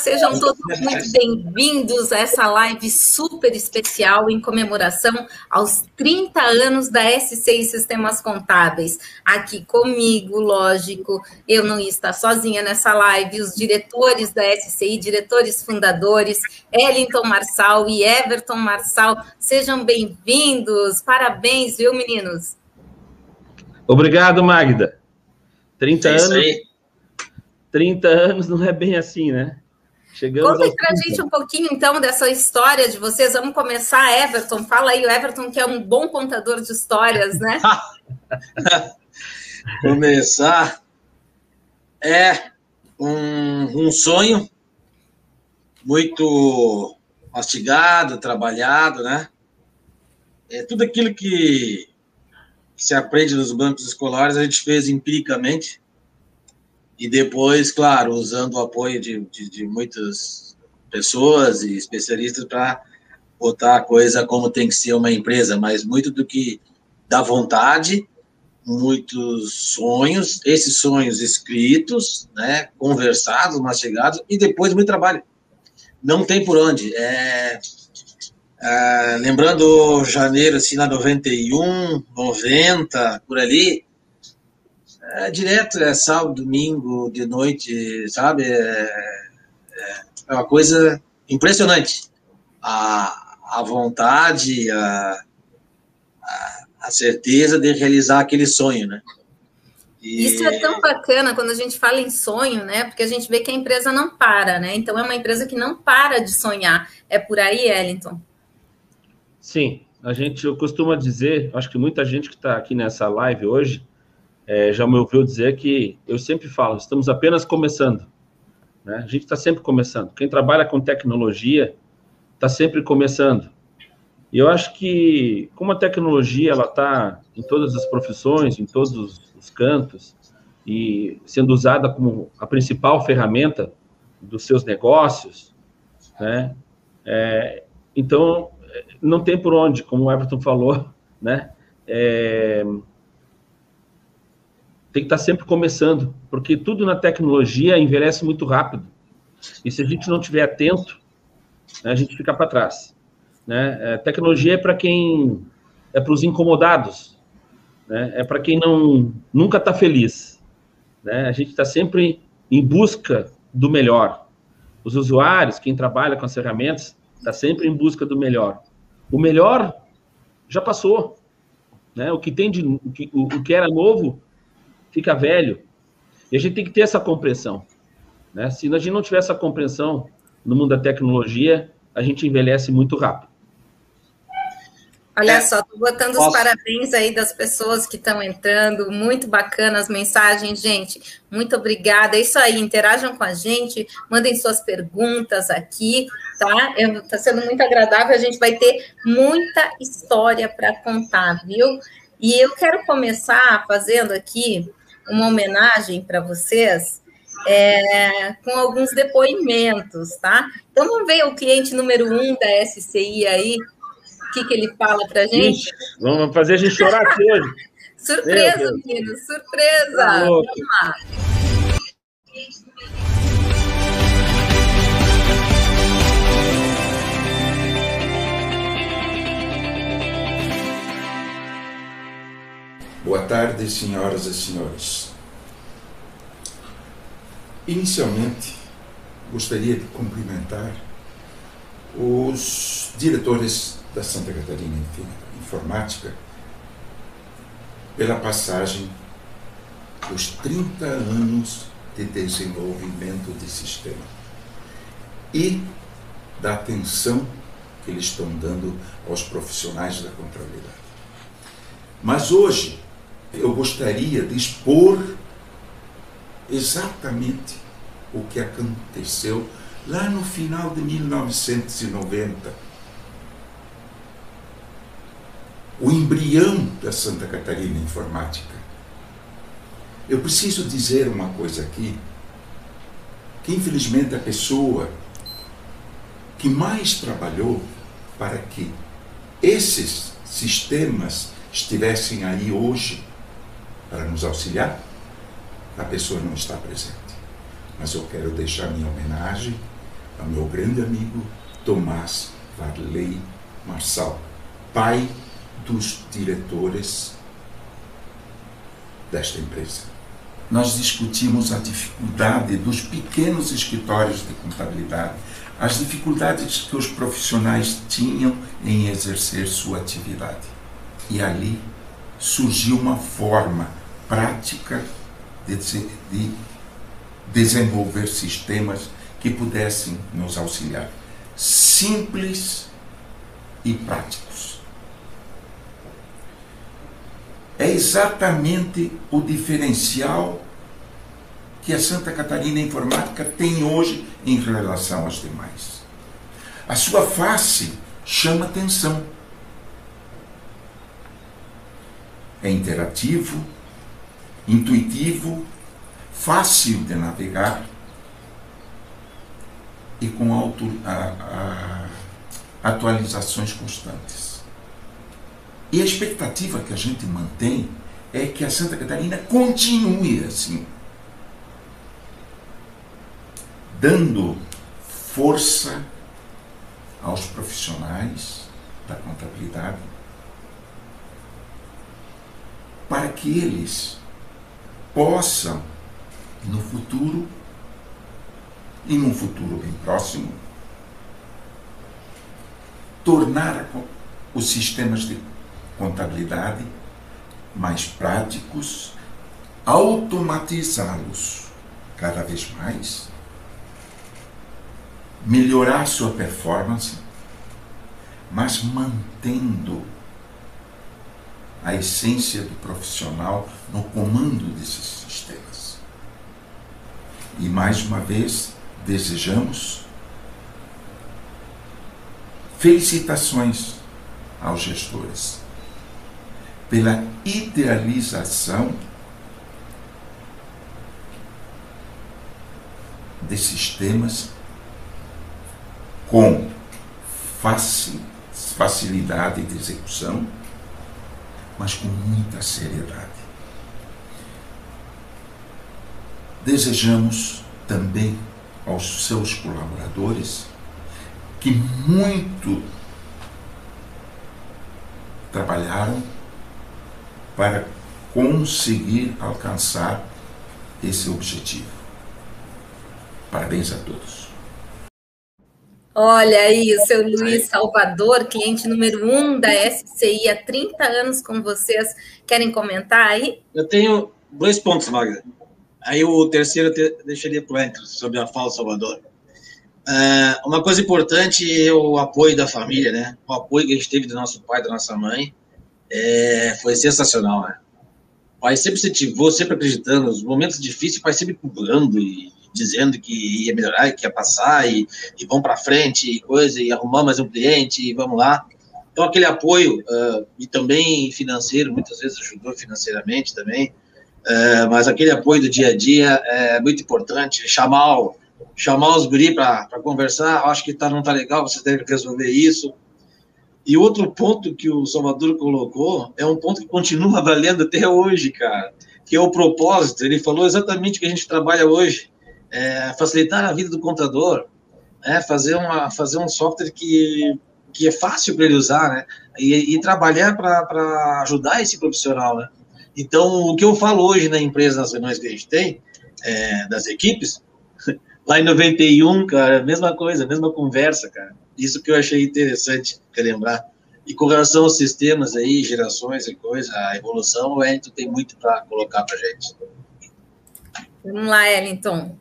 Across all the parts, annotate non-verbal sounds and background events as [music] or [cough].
Sejam todos muito bem-vindos a essa live super especial em comemoração aos 30 anos da SCI Sistemas Contábeis. Aqui comigo, lógico, eu não ia estar sozinha nessa live, os diretores da SCI, diretores fundadores, Ellington Marçal e Everton Marçal, sejam bem-vindos. Parabéns, viu, meninos? Obrigado, Magda. 30 é anos. 30 anos não é bem assim, né? Chegamos Conta para a gente um pouquinho, então, dessa história de vocês. Vamos começar, Everton. Fala aí, o Everton, que é um bom contador de histórias, né? [laughs] começar é um, um sonho muito mastigado, trabalhado, né? É tudo aquilo que, que se aprende nos bancos escolares, a gente fez empiricamente e depois, claro, usando o apoio de, de, de muitas pessoas e especialistas para botar a coisa como tem que ser uma empresa, mas muito do que dá vontade, muitos sonhos, esses sonhos escritos, né, conversados, mastigados, e depois muito trabalho. Não tem por onde. É, é, lembrando janeiro, assim, lá 91, 90, por ali, é direto, é sábado, domingo, de noite, sabe? É, é, uma coisa impressionante. A, a vontade, a, a, a certeza de realizar aquele sonho, né? E... Isso é tão bacana quando a gente fala em sonho, né? Porque a gente vê que a empresa não para, né? Então é uma empresa que não para de sonhar. É por aí, Ellington? Sim, a gente eu costumo dizer, acho que muita gente que está aqui nessa live hoje é, já me ouviu dizer que eu sempre falo, estamos apenas começando. Né? A gente está sempre começando. Quem trabalha com tecnologia está sempre começando. E eu acho que, como a tecnologia ela está em todas as profissões, em todos os, os cantos, e sendo usada como a principal ferramenta dos seus negócios, né? É, então, não tem por onde, como o Everton falou, né? É, tem que estar sempre começando, porque tudo na tecnologia envelhece muito rápido. E se a gente não estiver atento, né, a gente fica para trás. Né? É, tecnologia é para quem é para os incomodados, né? é para quem não nunca está feliz. Né? A gente está sempre em busca do melhor. Os usuários, quem trabalha com as ferramentas, está sempre em busca do melhor. O melhor já passou. Né? O que tem de o que, o, o que era novo fica velho. E a gente tem que ter essa compreensão. Né? Se a gente não tiver essa compreensão no mundo da tecnologia, a gente envelhece muito rápido. Olha é, só, estou botando posso... os parabéns aí das pessoas que estão entrando, muito bacana as mensagens, gente. Muito obrigada. É isso aí, interajam com a gente, mandem suas perguntas aqui, tá? Está sendo muito agradável, a gente vai ter muita história para contar, viu? E eu quero começar fazendo aqui uma homenagem para vocês é, com alguns depoimentos, tá? Então vamos ver o cliente número um da SCI aí, o que, que ele fala para gente. Ixi, vamos fazer a gente chorar aqui hoje. [laughs] surpresa, menino, surpresa! Tá vamos lá. Boa tarde, senhoras e senhores. Inicialmente, gostaria de cumprimentar os diretores da Santa Catarina Informática pela passagem dos 30 anos de desenvolvimento de sistema e da atenção que eles estão dando aos profissionais da contabilidade. Mas hoje, eu gostaria de expor exatamente o que aconteceu lá no final de 1990, o embrião da Santa Catarina Informática. Eu preciso dizer uma coisa aqui, que infelizmente a pessoa que mais trabalhou para que esses sistemas estivessem aí hoje para nos auxiliar, a pessoa não está presente. Mas eu quero deixar minha homenagem ao meu grande amigo Tomás Varley Marçal, pai dos diretores desta empresa. Nós discutimos a dificuldade dos pequenos escritórios de contabilidade, as dificuldades que os profissionais tinham em exercer sua atividade. E ali surgiu uma forma prática de, de desenvolver sistemas que pudessem nos auxiliar. Simples e práticos. É exatamente o diferencial que a Santa Catarina Informática tem hoje em relação às demais. A sua face chama atenção. É interativo, intuitivo, fácil de navegar e com auto, a, a, atualizações constantes. E a expectativa que a gente mantém é que a Santa Catarina continue assim, dando força aos profissionais da contabilidade para que eles possam, no futuro, e num futuro bem próximo, tornar os sistemas de contabilidade mais práticos, automatizá-los cada vez mais, melhorar sua performance, mas mantendo a essência do profissional no comando desses sistemas. E mais uma vez, desejamos felicitações aos gestores pela idealização de sistemas com facilidade de execução mas com muita seriedade. Desejamos também aos seus colaboradores que muito trabalharam para conseguir alcançar esse objetivo. Parabéns a todos. Olha aí, o seu Luiz Salvador, cliente número um da SCI há 30 anos com vocês. Querem comentar aí? Eu tenho dois pontos, Magda. Aí o terceiro eu deixaria para o Entro, sobre a fala Salvador. Uh, uma coisa importante é o apoio da família, né? O apoio que a gente teve do nosso pai, da nossa mãe, é, foi sensacional, né? O pai sempre incentivou, sempre acreditando. Nos momentos difíceis, o pai sempre cobrando e dizendo que ia melhorar, que ia passar, e, vamos para frente, e coisa, e arrumar mais um cliente, e vamos lá. Então, aquele apoio, uh, e também financeiro, muitas vezes ajudou financeiramente também, uh, mas aquele apoio do dia a dia é muito importante. Chamar, o, chamar os guri para conversar, acho que tá, não está legal, vocês devem resolver isso. E outro ponto que o Salvador colocou é um ponto que continua [laughs] valendo até hoje, cara, que é o propósito. Ele falou exatamente o que a gente trabalha hoje é, facilitar a vida do contador, né, fazer, uma, fazer um software que, que é fácil para ele usar, né, e, e trabalhar para ajudar esse profissional, né. Então, o que eu falo hoje na empresa, nas reuniões que a gente tem, é, das equipes, [laughs] lá em 91, cara, mesma coisa, mesma conversa, cara. Isso que eu achei interessante lembrar. E com relação aos sistemas aí, gerações e coisa, a evolução, o Wellington tem muito para colocar para gente. Vamos lá, Wellington.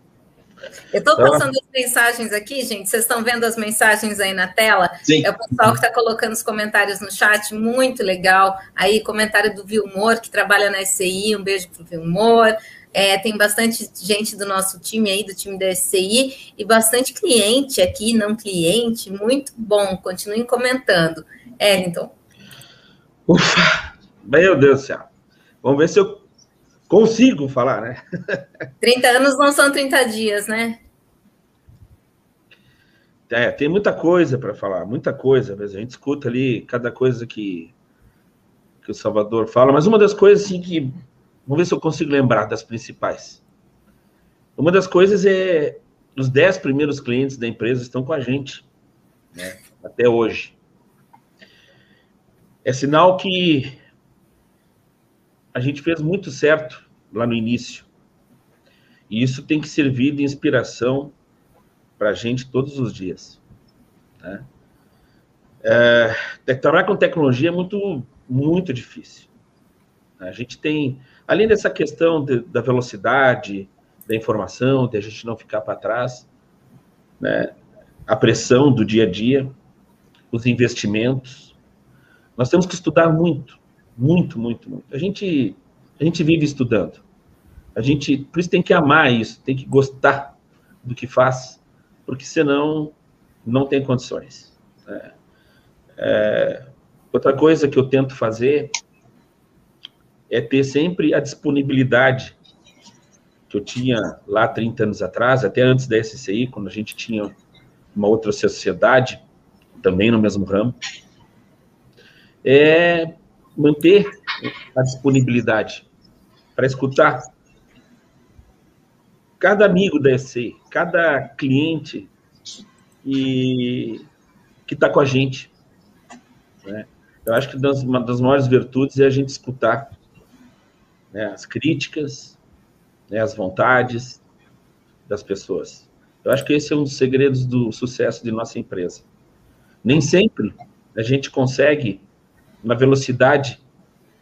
Eu estou então, passando as mensagens aqui, gente. Vocês estão vendo as mensagens aí na tela? Sim. É o pessoal que está colocando os comentários no chat, muito legal. Aí, comentário do Vilmor, que trabalha na SCI, um beijo para o Vilmor. É, tem bastante gente do nosso time aí, do time da SCI, e bastante cliente aqui, não cliente. Muito bom. Continuem comentando. Ellington. Ufa! Meu Deus do céu. Vamos ver se eu consigo falar, né? 30 anos não são 30 dias, né? É, tem muita coisa para falar, muita coisa. A gente escuta ali cada coisa que, que o Salvador fala, mas uma das coisas assim que. Vamos ver se eu consigo lembrar das principais. Uma das coisas é os dez primeiros clientes da empresa estão com a gente, né, até hoje. É sinal que a gente fez muito certo lá no início. E isso tem que servir de inspiração para a gente todos os dias. Né? É, trabalhar com tecnologia é muito, muito difícil. A gente tem, além dessa questão de, da velocidade, da informação, de a gente não ficar para trás, né? a pressão do dia a dia, os investimentos. Nós temos que estudar muito, muito, muito, muito. A gente, a gente vive estudando. A gente, por isso tem que amar isso, tem que gostar do que faz porque senão não tem condições. É, é, outra coisa que eu tento fazer é ter sempre a disponibilidade que eu tinha lá 30 anos atrás, até antes da SCI, quando a gente tinha uma outra sociedade, também no mesmo ramo, é manter a disponibilidade para escutar cada amigo da EC, cada cliente e, que está com a gente. Né? Eu acho que uma das maiores virtudes é a gente escutar né, as críticas, né, as vontades das pessoas. Eu acho que esse é um dos segredos do sucesso de nossa empresa. Nem sempre a gente consegue, na velocidade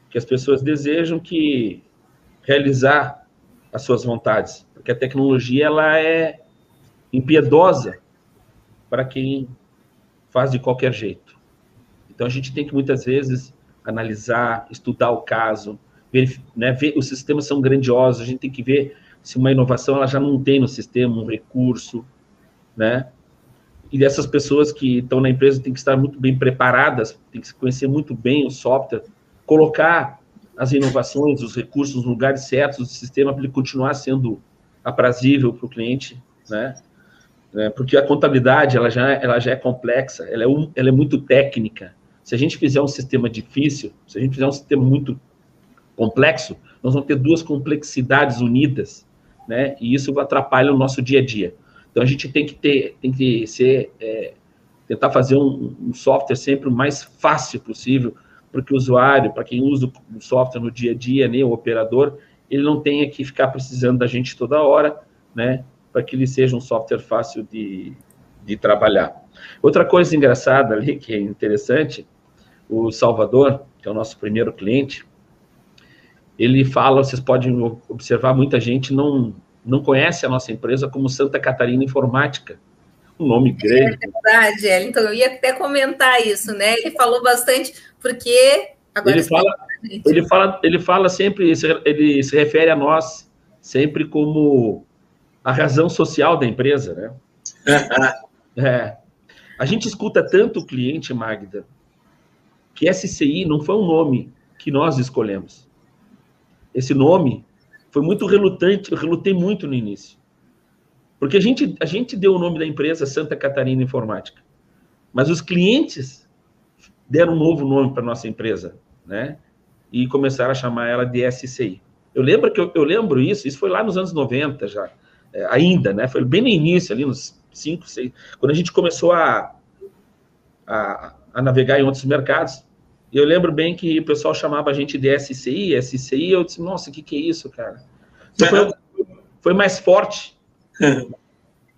que as pessoas desejam, que realizar as suas vontades, porque a tecnologia ela é impiedosa para quem faz de qualquer jeito. Então a gente tem que muitas vezes analisar, estudar o caso, ver, né, ver, os sistemas são grandiosos, a gente tem que ver se uma inovação ela já não tem no sistema um recurso, né? E essas pessoas que estão na empresa têm que estar muito bem preparadas, têm que conhecer muito bem o software, colocar as inovações, os recursos nos lugares certos do sistema para ele continuar sendo aprazível para o cliente, né? É, porque a contabilidade ela já, ela já é complexa, ela é, um, ela é muito técnica. Se a gente fizer um sistema difícil, se a gente fizer um sistema muito complexo, nós vamos ter duas complexidades unidas, né? E isso atrapalha o nosso dia a dia. Então a gente tem que ter, tem que ser, é, tentar fazer um, um software sempre o mais fácil possível, para que o usuário, para quem usa o software no dia a dia, né, o operador, ele não tenha que ficar precisando da gente toda hora, né, para que ele seja um software fácil de, de trabalhar. Outra coisa engraçada ali, que é interessante, o Salvador, que é o nosso primeiro cliente, ele fala, vocês podem observar, muita gente não, não conhece a nossa empresa como Santa Catarina Informática um nome grande. É verdade. Então, eu ia até comentar isso, né? Ele falou bastante, porque. Agora ele, fala, ele, fala, ele fala sempre, ele se refere a nós sempre como a razão social da empresa, né? [laughs] é. A gente escuta tanto o cliente, Magda, que SCI não foi um nome que nós escolhemos. Esse nome foi muito relutante, eu relutei muito no início. Porque a gente, a gente deu o nome da empresa Santa Catarina Informática, mas os clientes deram um novo nome para nossa empresa, né? E começaram a chamar ela de SCI. Eu lembro que eu, eu lembro isso, isso foi lá nos anos 90 já, é, ainda, né? Foi bem no início, ali nos 5, 6, quando a gente começou a, a, a navegar em outros mercados. E eu lembro bem que o pessoal chamava a gente de SCI, SCI, eu disse, nossa, o que, que é isso, cara? Então, foi, foi mais forte [laughs]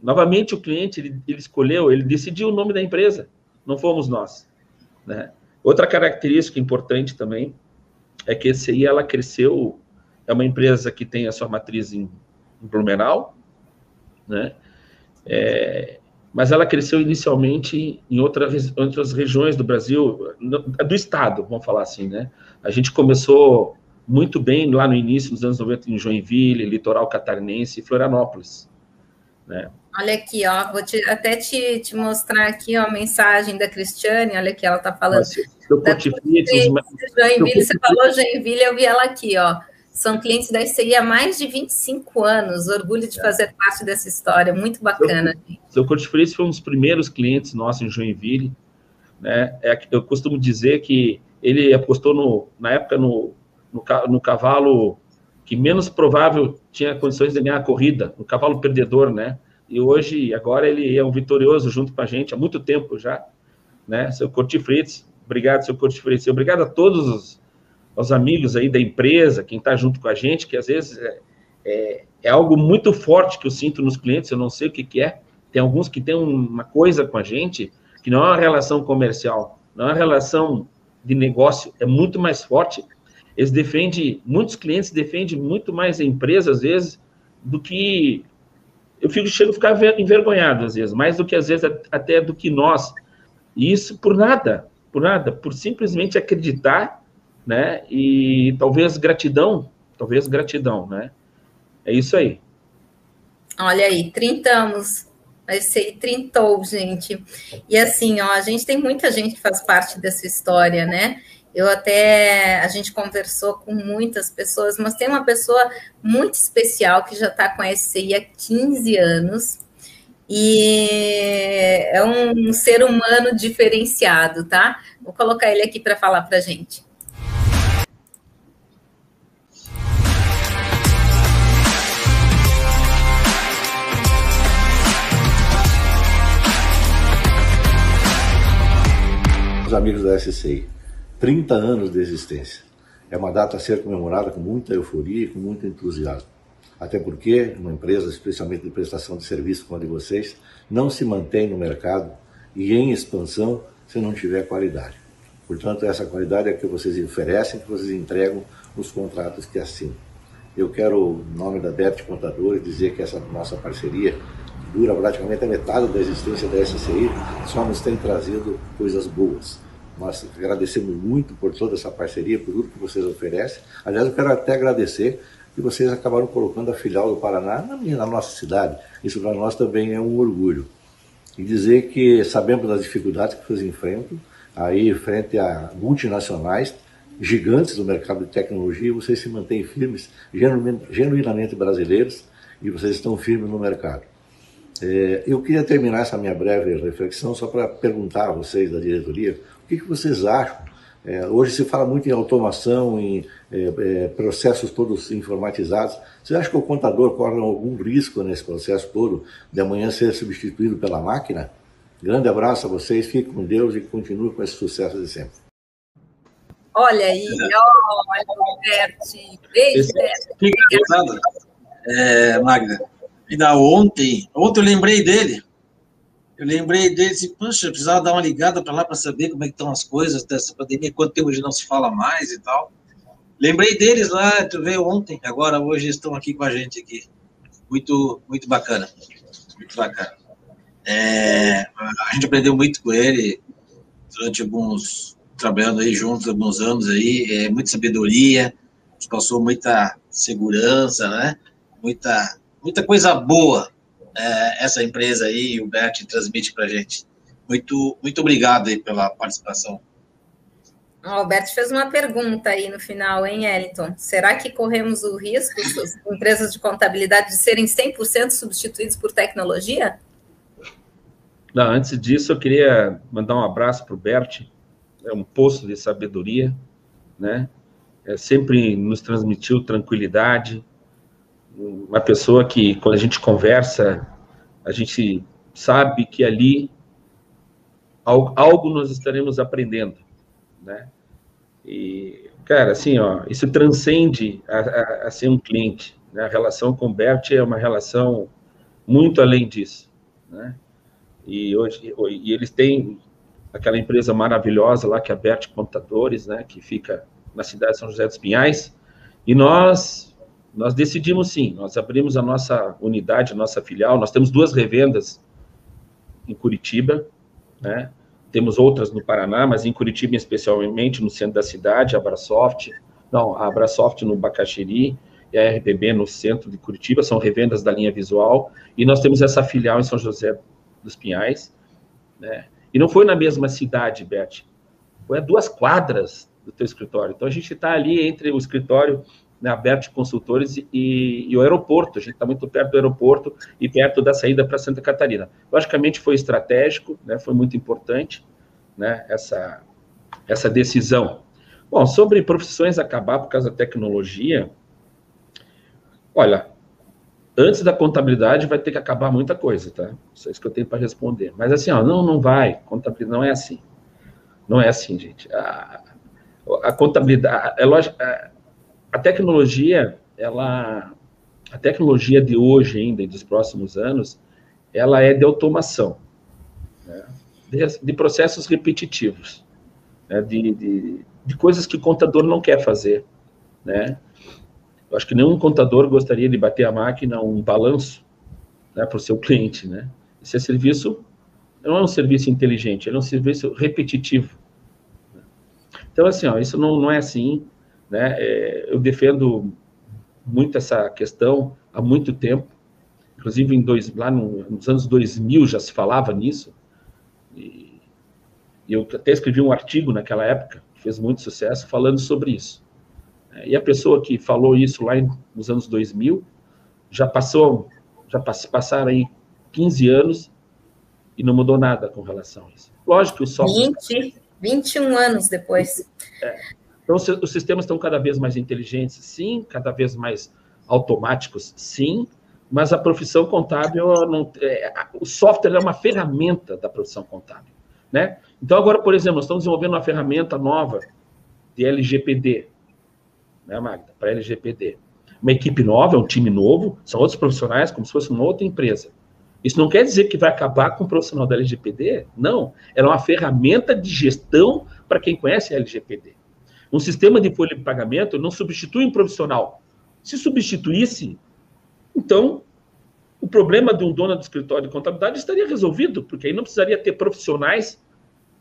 Novamente, o cliente ele, ele, escolheu, ele decidiu o nome da empresa, não fomos nós. Né? Outra característica importante também é que esse aí ela cresceu, é uma empresa que tem a sua matriz em, em Blumenau, né? É, mas ela cresceu inicialmente em outras, outras regiões do Brasil, do estado, vamos falar assim, né? A gente começou muito bem lá no início dos anos 90 em Joinville, litoral catarinense e Florianópolis. Né? Olha aqui, ó, vou te, até te, te mostrar aqui ó, a mensagem da Cristiane, olha aqui, ela está falando. Nossa, Joinville, você falou Joinville, eu vi ela aqui, ó. São clientes da SCI há mais de 25 anos. Orgulho de é. fazer parte dessa história, muito bacana. Seu Cortifrício foi um dos primeiros clientes nossos em Joinville. Né? É, eu costumo dizer que ele apostou no, na época no, no, no cavalo que menos provável tinha condições de ganhar a corrida, no cavalo perdedor, né? E hoje, agora ele é um vitorioso junto com a gente há muito tempo já, né? Seu Corti Fritz, obrigado, seu Corti Fritz, obrigado a todos os, os amigos aí da empresa, quem está junto com a gente, que às vezes é, é, é, algo muito forte que eu sinto nos clientes, eu não sei o que, que é. Tem alguns que têm uma coisa com a gente que não é uma relação comercial, não é uma relação de negócio, é muito mais forte. Eles defendem, muitos clientes defendem muito mais a empresa, às vezes, do que eu fico, chego a ficar envergonhado às vezes, mais do que às vezes até do que nós. E isso por nada, por nada, por simplesmente acreditar, né? E talvez gratidão, talvez gratidão, né? É isso aí. Olha aí, 30 anos, vai ser 30, gente. E assim, ó, a gente tem muita gente que faz parte dessa história, né? Eu até, a gente conversou com muitas pessoas, mas tem uma pessoa muito especial que já está com a SCI há 15 anos e é um ser humano diferenciado, tá? Vou colocar ele aqui para falar para gente. Os amigos da SCI 30 anos de existência. É uma data a ser comemorada com muita euforia e com muito entusiasmo. Até porque uma empresa, especialmente de prestação de serviço como a de vocês, não se mantém no mercado e em expansão se não tiver qualidade. Portanto, essa qualidade é que vocês oferecem, que vocês entregam nos contratos que assinam. Eu quero, em nome da Bert Contadores, dizer que essa nossa parceria, dura praticamente a metade da existência da SCI, só nos tem trazido coisas boas nós agradecemos muito por toda essa parceria, por tudo que vocês oferecem. Aliás, eu quero até agradecer que vocês acabaram colocando a filial do Paraná na, minha, na nossa cidade. Isso para nós também é um orgulho. E dizer que sabemos das dificuldades que vocês enfrentam, aí frente a multinacionais, gigantes do mercado de tecnologia, vocês se mantêm firmes, genuinamente brasileiros, e vocês estão firmes no mercado. É, eu queria terminar essa minha breve reflexão só para perguntar a vocês da diretoria que, que vocês acham? É, hoje se fala muito em automação, em é, é, processos todos informatizados. Você acha que o contador corre algum risco nesse processo todo de amanhã ser substituído pela máquina? Grande abraço a vocês, fiquem com Deus e continuem com esse sucesso de sempre. Olha aí, olha, Roberto. Beijo, Roberto. É, Magda, ainda ontem, ontem eu lembrei dele, eu lembrei dele e disse, puxa, eu precisava dar uma ligada para lá para saber como é que estão as coisas dessa pandemia, quanto tempo hoje não se fala mais e tal. Lembrei deles lá, tu veio ontem, agora hoje estão aqui com a gente aqui. Muito, muito bacana. Muito bacana. É, a gente aprendeu muito com ele durante alguns, trabalhando aí juntos alguns anos aí, é, muita sabedoria, nos passou muita segurança, né? Muita, muita coisa boa é, essa empresa aí, o Bert transmite para a gente. Muito, muito obrigado aí pela participação. O Alberto fez uma pergunta aí no final, hein, Eliton? Será que corremos o risco, as empresas de contabilidade, de serem 100% substituídos por tecnologia? Não, antes disso, eu queria mandar um abraço para o Bert, é um poço de sabedoria, né? É, sempre nos transmitiu tranquilidade, uma pessoa que, quando a gente conversa, a gente sabe que ali algo nós estaremos aprendendo, né? E, cara, assim, ó, isso transcende a, a, a ser um cliente, né? A relação com o Bert é uma relação muito além disso, né? E hoje, e eles têm aquela empresa maravilhosa lá, que é a Bert Contadores, né? Que fica na cidade de São José dos Pinhais, e nós nós decidimos sim, nós abrimos a nossa unidade, a nossa filial, nós temos duas revendas em Curitiba, né? Temos outras no Paraná, mas em Curitiba especialmente, no centro da cidade, a Abrasoft, Não, a Abrasoft no Bacaxiri e a RPB no centro de Curitiba, são revendas da linha visual, e nós temos essa filial em São José dos Pinhais, né? E não foi na mesma cidade, Beth, foi a duas quadras do teu escritório. Então a gente está ali entre o escritório né, aberto de consultores e, e, o aeroporto. A gente está muito perto do aeroporto e perto da saída para Santa Catarina. Logicamente foi estratégico, né, foi muito importante né, essa, essa decisão. Bom, sobre profissões acabar por causa da tecnologia, olha, antes da contabilidade vai ter que acabar muita coisa, tá? Isso é isso que eu tenho para responder. Mas assim, ó, não, não vai. Contabilidade não é assim. Não é assim, gente. A, a contabilidade, é lógico, a, tecnologia, ela, a tecnologia de hoje ainda e dos próximos anos, ela é de automação, né? de, de, processos repetitivos, né? de, de, de, coisas que o contador não quer fazer, né? Eu acho que nenhum contador gostaria de bater a máquina um balanço né, para o seu cliente, né? Esse é serviço não é um serviço inteligente, é um serviço repetitivo. Então, assim, ó, isso não, não é assim, né? É, eu defendo muito essa questão há muito tempo, inclusive em dois, lá no, nos anos 2000 já se falava nisso, e, eu até escrevi um artigo naquela época, que fez muito sucesso, falando sobre isso. E a pessoa que falou isso lá nos anos 2000, já passou, já passaram aí 15 anos e não mudou nada com relação a isso. Lógico que o software... 20, 21 anos depois. É. Então, os sistemas estão cada vez mais inteligentes, sim, cada vez mais automáticos, sim, mas a profissão contábil, não, é, o software é uma ferramenta da profissão contábil, né? Então, agora, por exemplo, nós estamos desenvolvendo uma ferramenta nova de LGPD, né, Magda, para LGPD. Uma equipe nova, um time novo, são outros profissionais, como se fosse uma outra empresa. Isso não quer dizer que vai acabar com o profissional da LGPD, não. Ela é uma ferramenta de gestão para quem conhece a LGPD. Um sistema de folha de pagamento não substitui um profissional. Se substituísse, então o problema de um dono do escritório de contabilidade estaria resolvido, porque aí não precisaria ter profissionais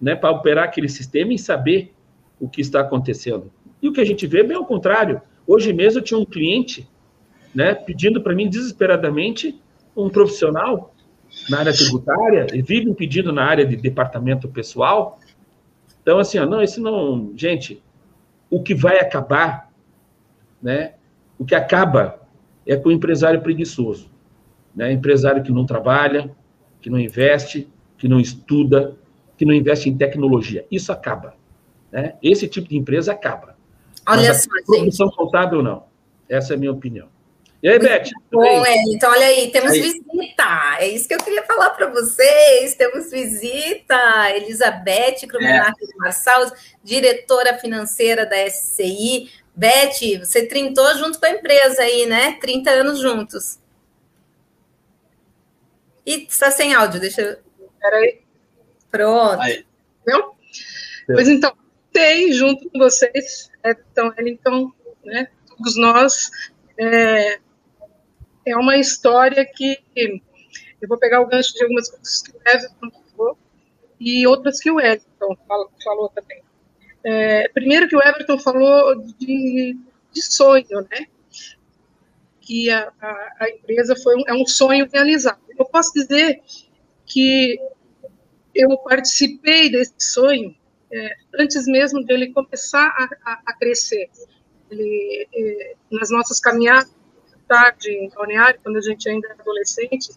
né, para operar aquele sistema e saber o que está acontecendo. E o que a gente vê é bem ao contrário. Hoje mesmo eu tinha um cliente né, pedindo para mim desesperadamente um profissional na área tributária e vive pedindo na área de departamento pessoal. Então, assim, ó, não, esse não. Gente, o que vai acabar, né? O que acaba é com o empresário preguiçoso, né? Empresário que não trabalha, que não investe, que não estuda, que não investe em tecnologia. Isso acaba, né? Esse tipo de empresa acaba. Olha Mas só, a produção contábil não. Essa é a minha opinião. E aí, Beth? Bom, é, então olha aí, temos aí. visita. É isso que eu queria falar para vocês. Temos visita. Elizabeth Krumenac é. Marçal, diretora financeira da SCI. Beth, você trintou junto com a empresa aí, né? 30 anos juntos. E está sem áudio, deixa eu. Peraí. Pronto. Aí. Não? Pois então, tem junto com vocês, então, então, né? Todos nós. É, é uma história que eu vou pegar o gancho de algumas coisas que o Everton falou e outras que o Everton falou, falou também. É, primeiro que o Everton falou de, de sonho, né? Que a, a, a empresa foi um, é um sonho realizado. Eu posso dizer que eu participei desse sonho é, antes mesmo dele começar a, a, a crescer. Ele, é, nas nossas caminhadas tarde em Balneário, quando a gente ainda era adolescente,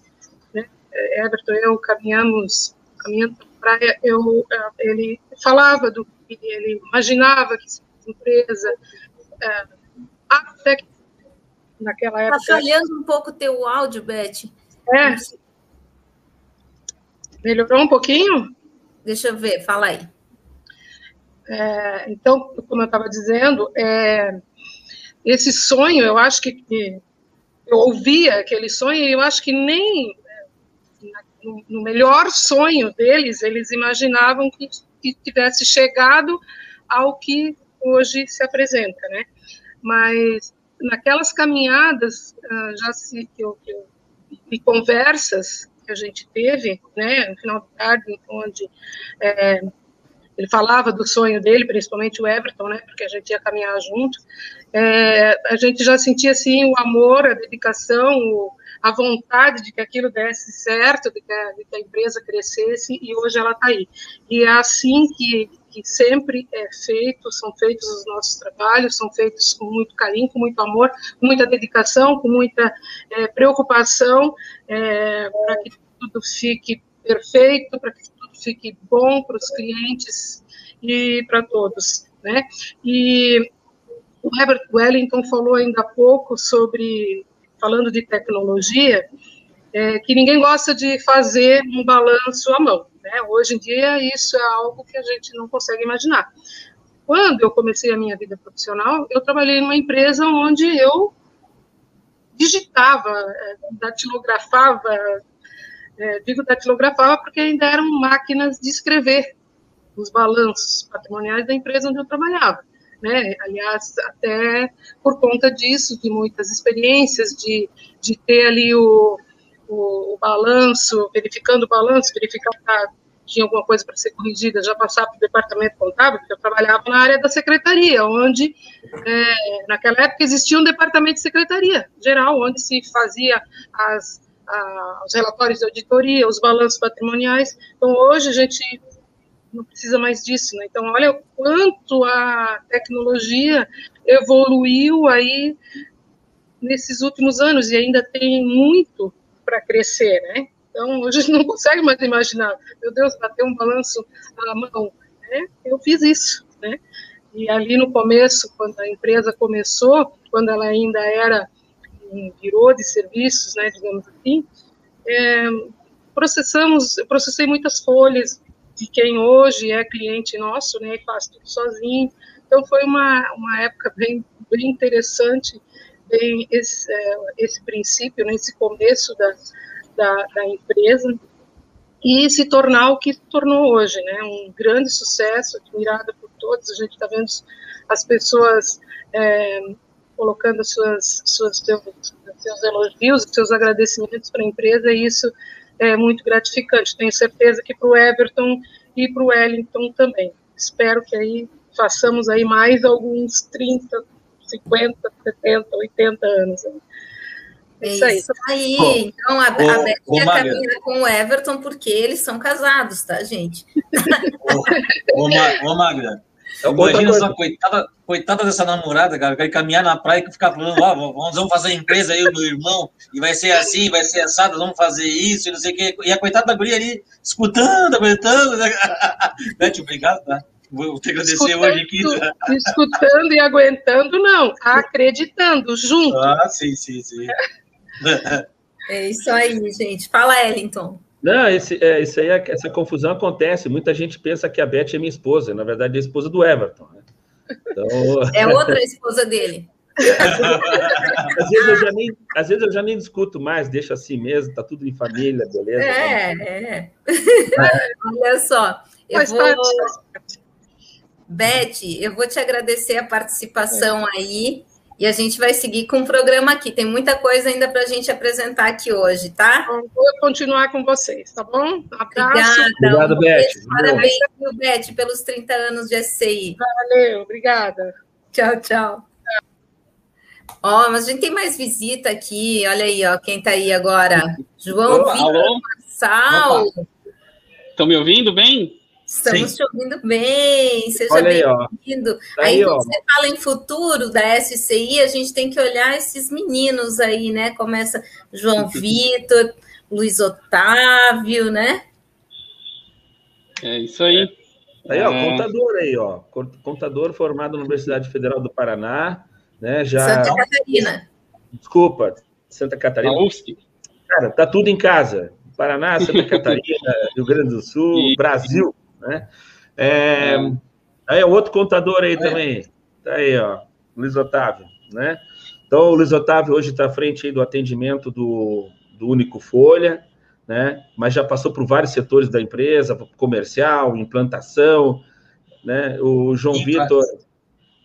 né, é, Everton e eu caminhamos, caminhando para praia, eu, é, ele falava do que ele imaginava que seria empresa, é, até que naquela tá época... Está falhando um pouco o teu áudio, Beth. É. Melhorou um pouquinho? Deixa eu ver, fala aí. É, então, como eu estava dizendo, é, esse sonho, eu acho que, que eu ouvia aquele sonho e eu acho que nem no melhor sonho deles, eles imaginavam que, que tivesse chegado ao que hoje se apresenta, né? Mas naquelas caminhadas, ah, já se que eu, que eu, e conversas que a gente teve, né, no final da tarde, onde é, ele falava do sonho dele, principalmente o Everton, né, porque a gente ia caminhar junto, é, a gente já sentia, assim, o amor, a dedicação, o, a vontade de que aquilo desse certo, de que a, de que a empresa crescesse, e hoje ela está aí. E é assim que, que sempre é feito, são feitos os nossos trabalhos, são feitos com muito carinho, com muito amor, com muita dedicação, com muita é, preocupação, é, para que tudo fique perfeito, para que fique bom para os clientes e para todos, né? E o Herbert Wellington falou ainda há pouco sobre, falando de tecnologia, é, que ninguém gosta de fazer um balanço à mão. Né? Hoje em dia, isso é algo que a gente não consegue imaginar. Quando eu comecei a minha vida profissional, eu trabalhei numa empresa onde eu digitava, é, datilografava, é, digo datilografava porque ainda eram máquinas de escrever os balanços patrimoniais da empresa onde eu trabalhava. Né? Aliás, até por conta disso, de muitas experiências, de, de ter ali o, o, o balanço, verificando o balanço, verificar tinha alguma coisa para ser corrigida, já passar para o departamento contábil, porque eu trabalhava na área da secretaria, onde é, naquela época existia um departamento de secretaria geral, onde se fazia as, a, os relatórios de auditoria, os balanços patrimoniais. Então, hoje a gente não precisa mais disso, né? Então, olha o quanto a tecnologia evoluiu aí nesses últimos anos e ainda tem muito para crescer, né? Então, [laughs] a gente não consegue mais imaginar, meu Deus, bater um balanço à mão, né? Eu fiz isso, né? E ali no começo, quando a empresa começou, quando ela ainda era um birô de serviços, né, digamos assim, é, processamos, eu processei muitas folhas, de quem hoje é cliente nosso, né, e faz tudo sozinho. Então foi uma, uma época bem, bem interessante, bem esse, é, esse princípio, né, esse começo da, da, da, empresa, e se tornar o que tornou hoje, né, um grande sucesso, admirado por todos, a gente está vendo as pessoas é, colocando suas, suas, seus, seus elogios, seus agradecimentos para a empresa, e isso é muito gratificante. Tenho certeza que para o Everton e para o Wellington também. Espero que aí façamos aí mais alguns 30, 50, 70, 80 anos. É isso aí. Isso aí. Bom, então, a, ô, a Beth ia caminhar com o Everton porque eles são casados, tá, gente? Ô, ô, ô Magda, Imagina só, coitada, coitada dessa namorada, cara, vai caminhar na praia e ficar falando, ó, oh, vamos fazer empresa aí, o meu irmão, e vai ser assim, vai ser assado, vamos fazer isso, e não sei o quê. E a coitada da guria ali, escutando, aguentando. Né? Beth, [laughs] obrigado, tá? Vou te agradecer escutando, hoje aqui. Tá? Escutando e aguentando, não, acreditando, junto. Ah, sim, sim, sim. É isso aí, gente. Fala, Ellington. Não, esse, é, isso aí, essa confusão acontece. Muita gente pensa que a Beth é minha esposa, na verdade é a esposa do Everton. Né? Então... [laughs] É outra esposa dele. às, vezes eu já nem, às vezes eu já nem discuto mais, deixo assim mesmo, tá tudo em família, beleza? É, é. [laughs] Olha só, eu vou... Beth, eu vou te agradecer a participação aí. E a gente vai seguir com o programa aqui. Tem muita coisa ainda para a gente apresentar aqui hoje, tá? Bom, vou continuar com vocês, tá bom? Abraço. Obrigada. Obrigado, Beth. Parabéns, viu, Beth, pelos 30 anos de SCI. Valeu, obrigada. Tchau, tchau. Ó, oh, mas a gente tem mais visita aqui. Olha aí, ó, quem está aí agora? João Vitor Marçal. Estão me ouvindo bem? Estamos Sim. te ouvindo bem, seja bem-vindo. Tá aí, aí quando você fala em futuro da SCI, a gente tem que olhar esses meninos aí, né? Começa João [laughs] Vitor, Luiz Otávio, né? É isso aí. É. Aí, ó, é... contador aí, ó. Contador formado na Universidade Federal do Paraná, né? Já... Santa Catarina. Desculpa, Santa Catarina. Cara, tá tudo em casa. Paraná, Santa [laughs] Catarina, Rio Grande do Sul, e... Brasil. Né? É, aí, outro contador aí é. também. Tá aí, ó, Luiz Otávio, né? Então, o Luiz Otávio hoje está à frente aí do atendimento do, do Único Folha, né? Mas já passou por vários setores da empresa, comercial, implantação, né? O João infra. Vitor,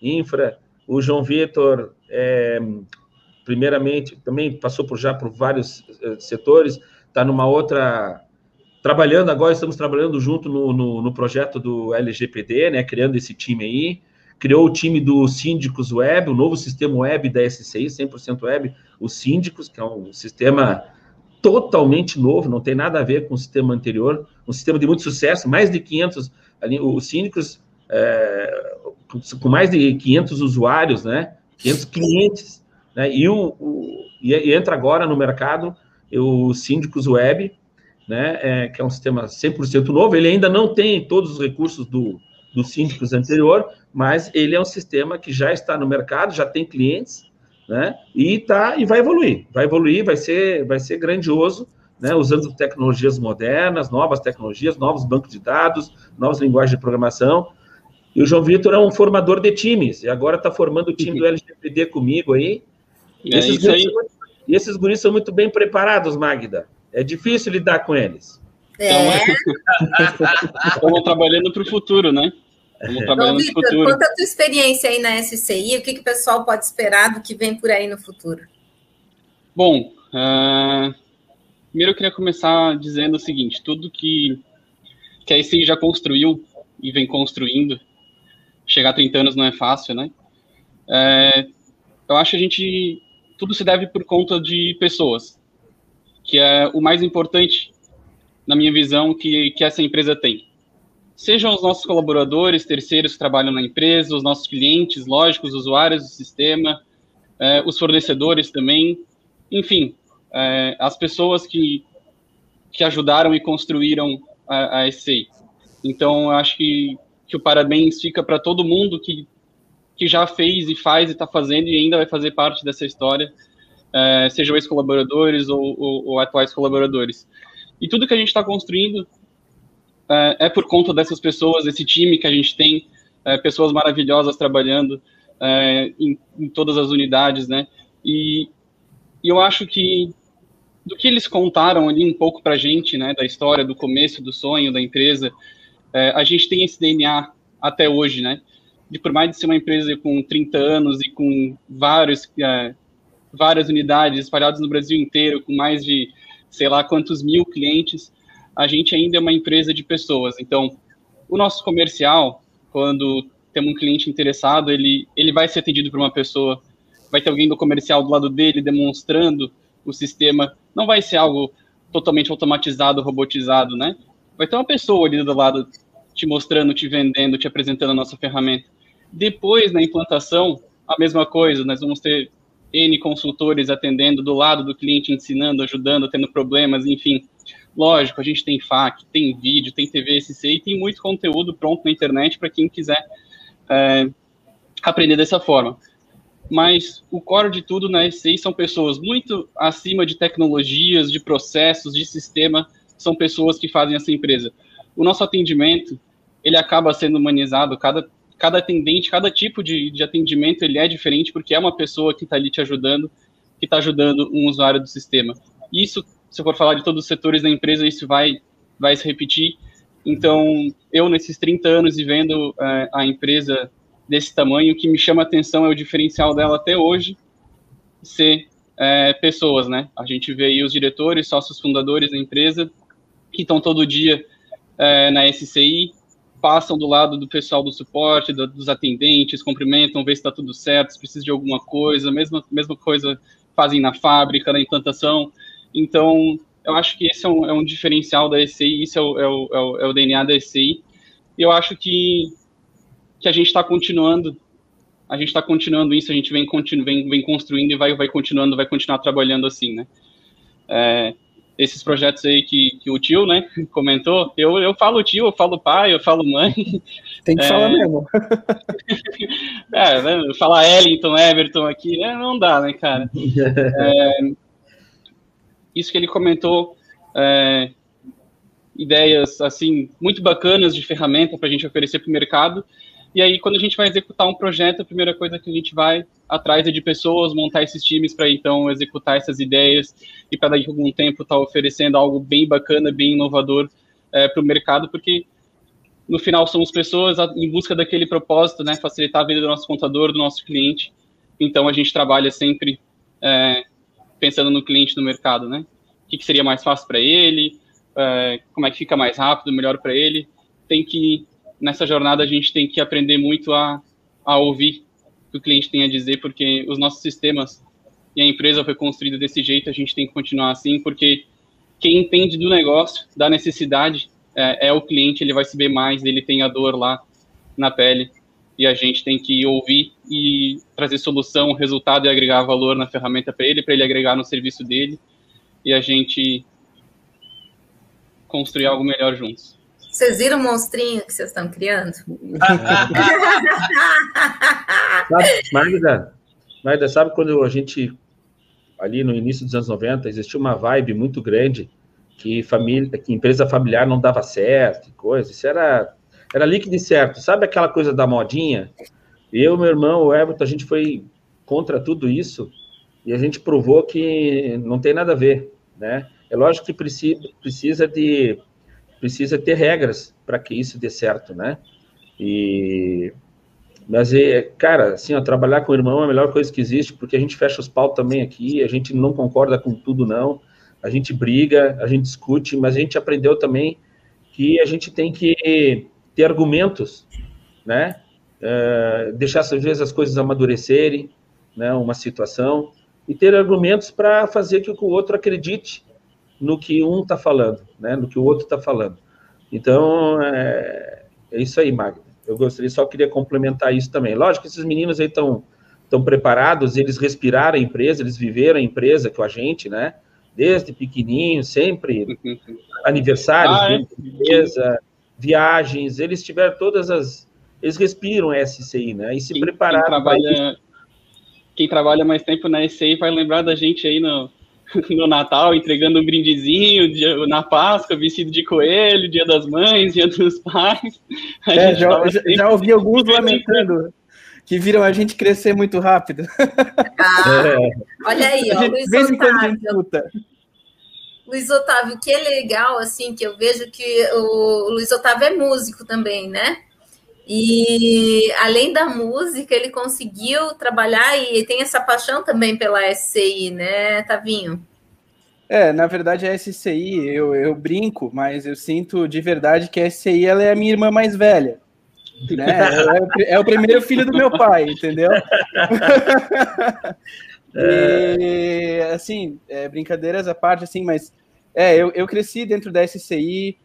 infra, o João Vitor, é, primeiramente, também passou por já por vários eh, setores, está numa outra trabalhando agora, estamos trabalhando junto no, no, no, projeto do LGPD, né, criando esse time aí, criou o time do Síndicos Web, o novo sistema web da SCI, 100% web, os Síndicos, que é um sistema totalmente novo, não tem nada a ver com o sistema anterior, um sistema de muito sucesso, mais de 500, ali, os Síndicos, é, com mais de 500 usuários, né, 500 clientes, né, e, o, o e entra agora no mercado o Síndicos Web, né, é, que é um sistema 100% novo, ele ainda não tem todos os recursos do, do Síndicos anterior, mas ele é um sistema que já está no mercado, já tem clientes, né, e, tá, e vai evoluir, vai evoluir, vai ser, vai ser grandioso, né, usando tecnologias modernas, novas tecnologias, novos bancos de dados, novas linguagens de programação, e o João Vitor é um formador de times, e agora está formando o time do LGPD comigo aí. É esses, aí. E esses guris são muito bem preparados, Magda. É difícil lidar com eles. É. Estamos trabalhando para o futuro, né? Estamos trabalhando então, Victor, futuro. Conta a tua experiência aí na SCI, o que, que o pessoal pode esperar do que vem por aí no futuro? Bom, uh, primeiro eu queria começar dizendo o seguinte, tudo que, que a SCI já construiu e vem construindo, chegar a 30 anos não é fácil, né? É, eu acho que a gente tudo se deve por conta de pessoas, que é o mais importante, na minha visão, que, que essa empresa tem. Sejam os nossos colaboradores, terceiros que trabalham na empresa, os nossos clientes, lógico, os usuários do sistema, é, os fornecedores também, enfim, é, as pessoas que, que ajudaram e construíram a, a SCI. Então, acho que, que o parabéns fica para todo mundo que que já fez e faz e está fazendo e ainda vai fazer parte dessa história, é, sejam ex-colaboradores ou, ou, ou, atuais colaboradores. E tudo que a gente está construindo é, é, por conta dessas pessoas, desse time que a gente tem, é, pessoas maravilhosas trabalhando é, em, em, todas as unidades, né? E, e, eu acho que do que eles contaram ali um pouco para a gente, né, da história, do começo, do sonho da empresa, é, a gente tem esse DNA até hoje, né? de por mais de ser uma empresa com 30 anos e com vários, é, várias unidades espalhadas no Brasil inteiro, com mais de sei lá quantos mil clientes, a gente ainda é uma empresa de pessoas. Então, o nosso comercial, quando tem um cliente interessado, ele, ele vai ser atendido por uma pessoa, vai ter alguém do comercial do lado dele demonstrando o sistema, não vai ser algo totalmente automatizado, robotizado, né? Vai ter uma pessoa ali do lado te mostrando, te vendendo, te apresentando a nossa ferramenta. Depois, na implantação, a mesma coisa, nós vamos ter N consultores atendendo do lado do cliente, ensinando, ajudando, tendo problemas, enfim. Lógico, a gente tem FAQ, tem vídeo, tem TV SC e tem muito conteúdo pronto na internet para quem quiser é, aprender dessa forma. Mas o core de tudo na SCI são pessoas muito acima de tecnologias, de processos, de sistema, são pessoas que fazem essa empresa. O nosso atendimento, ele acaba sendo humanizado, cada cada atendente, cada tipo de, de atendimento ele é diferente porque é uma pessoa que está ali te ajudando, que está ajudando um usuário do sistema. Isso, se eu for falar de todos os setores da empresa, isso vai, vai se repetir. Então, eu nesses 30 anos vivendo é, a empresa desse tamanho, o que me chama a atenção é o diferencial dela até hoje ser é, pessoas, né? A gente vê aí os diretores, sócios fundadores da empresa, que estão todo dia é, na SCI, passam do lado do pessoal do suporte, do, dos atendentes, cumprimentam, vê se está tudo certo, se precisa de alguma coisa, mesma, mesma coisa fazem na fábrica, na implantação. Então, eu acho que esse é um, é um diferencial da ECI, isso é o, é o, é o, é DNA da ECI. E eu acho que, que a gente está continuando, a gente está continuando isso, a gente vem, continu, vem, vem construindo e vai, vai continuando, vai continuar trabalhando assim, né? É, esses projetos aí que, que o tio, né, comentou, eu, eu falo tio, eu falo pai, eu falo mãe. Tem que é... falar mesmo. [laughs] é, né, falar Ellington, Everton aqui, né, não dá, né, cara. [laughs] É, isso que ele comentou, é, ideias, assim, muito bacanas de ferramenta para a gente oferecer para o mercado, e aí, quando a gente vai executar um projeto, a primeira coisa que a gente vai atrás é de pessoas, montar esses times para então executar essas ideias e para daqui a algum tempo estar tá oferecendo algo bem bacana, bem inovador é, para o mercado, porque no final somos pessoas em busca daquele propósito, né, facilitar a vida do nosso contador, do nosso cliente. Então a gente trabalha sempre é, pensando no cliente no mercado, né? O que, que seria mais fácil para ele, é, como é que fica mais rápido, melhor para ele. Tem que, nessa jornada, a gente tem que aprender muito a, a ouvir o que o cliente tem a dizer, porque os nossos sistemas e a empresa foi construída desse jeito, a gente tem que continuar assim, porque quem entende do negócio, da necessidade, é, é o cliente, ele vai se ver mais, ele tem a dor lá na pele, e a gente tem que ouvir e trazer solução, resultado e agregar valor na ferramenta para ele, para ele agregar no serviço dele, e a gente construir algo melhor juntos. Vocês viram o monstrinho que vocês estão criando? [laughs] Magda, Magda, sabe quando a gente, ali no início dos anos 90, existia uma vibe muito grande que família, que empresa familiar não dava certo, coisa. Isso era era líquido e certo. Sabe aquela coisa da modinha? Eu, meu irmão, o Everton, a gente foi contra tudo isso e a gente provou que não tem nada a ver, né? É lógico que precisa, precisa de precisa ter regras para que isso dê certo, né? E mas é, cara, assim, ó, trabalhar com o irmão é a melhor coisa que existe, porque a gente fecha os pau também aqui, a gente não concorda com tudo não, a gente briga, a gente discute, mas a gente aprendeu também que a gente tem que ter argumentos, né? Uh, deixar às vezes as coisas amadurecerem, né? Uma situação e ter argumentos para fazer que o outro acredite no que um está falando, né? No que o outro está falando. Então é, é, isso aí, Magda. Eu gostaria, só queria complementar isso também. Lógico que esses meninos aí estão estão preparados, eles respiraram a empresa, eles viveram a empresa com a gente, né? Desde pequenininho, sempre aniversários ah, é? empresa, viagens, eles tiveram todas as. Eles respiram a SCI, né? E se quem, prepararam. Quem trabalha, quem trabalha mais tempo na SCI vai lembrar da gente aí no, no Natal, entregando um brindezinho, dia, na Páscoa, vestido de coelho, dia das mães, dia dos pais. É, já, já, já, ouvi alguns lamentando que viram a gente crescer muito rápido. Ah, é. Olha aí, ó, Luiz Otávio. Luiz Otávio, que é legal, assim, que eu vejo que o Luiz Otávio é músico também, né? E além da música, ele conseguiu trabalhar e tem essa paixão também pela SCI, né, Tavinho? É, na verdade a SCI, eu, eu brinco, mas eu sinto de verdade que a SCI ela é a minha irmã mais velha. Né? [laughs] É, é, o primeiro filho do meu pai, entendeu? [laughs] E, assim, é, brincadeiras à parte, assim, mas é, eu, eu cresci dentro da SCI,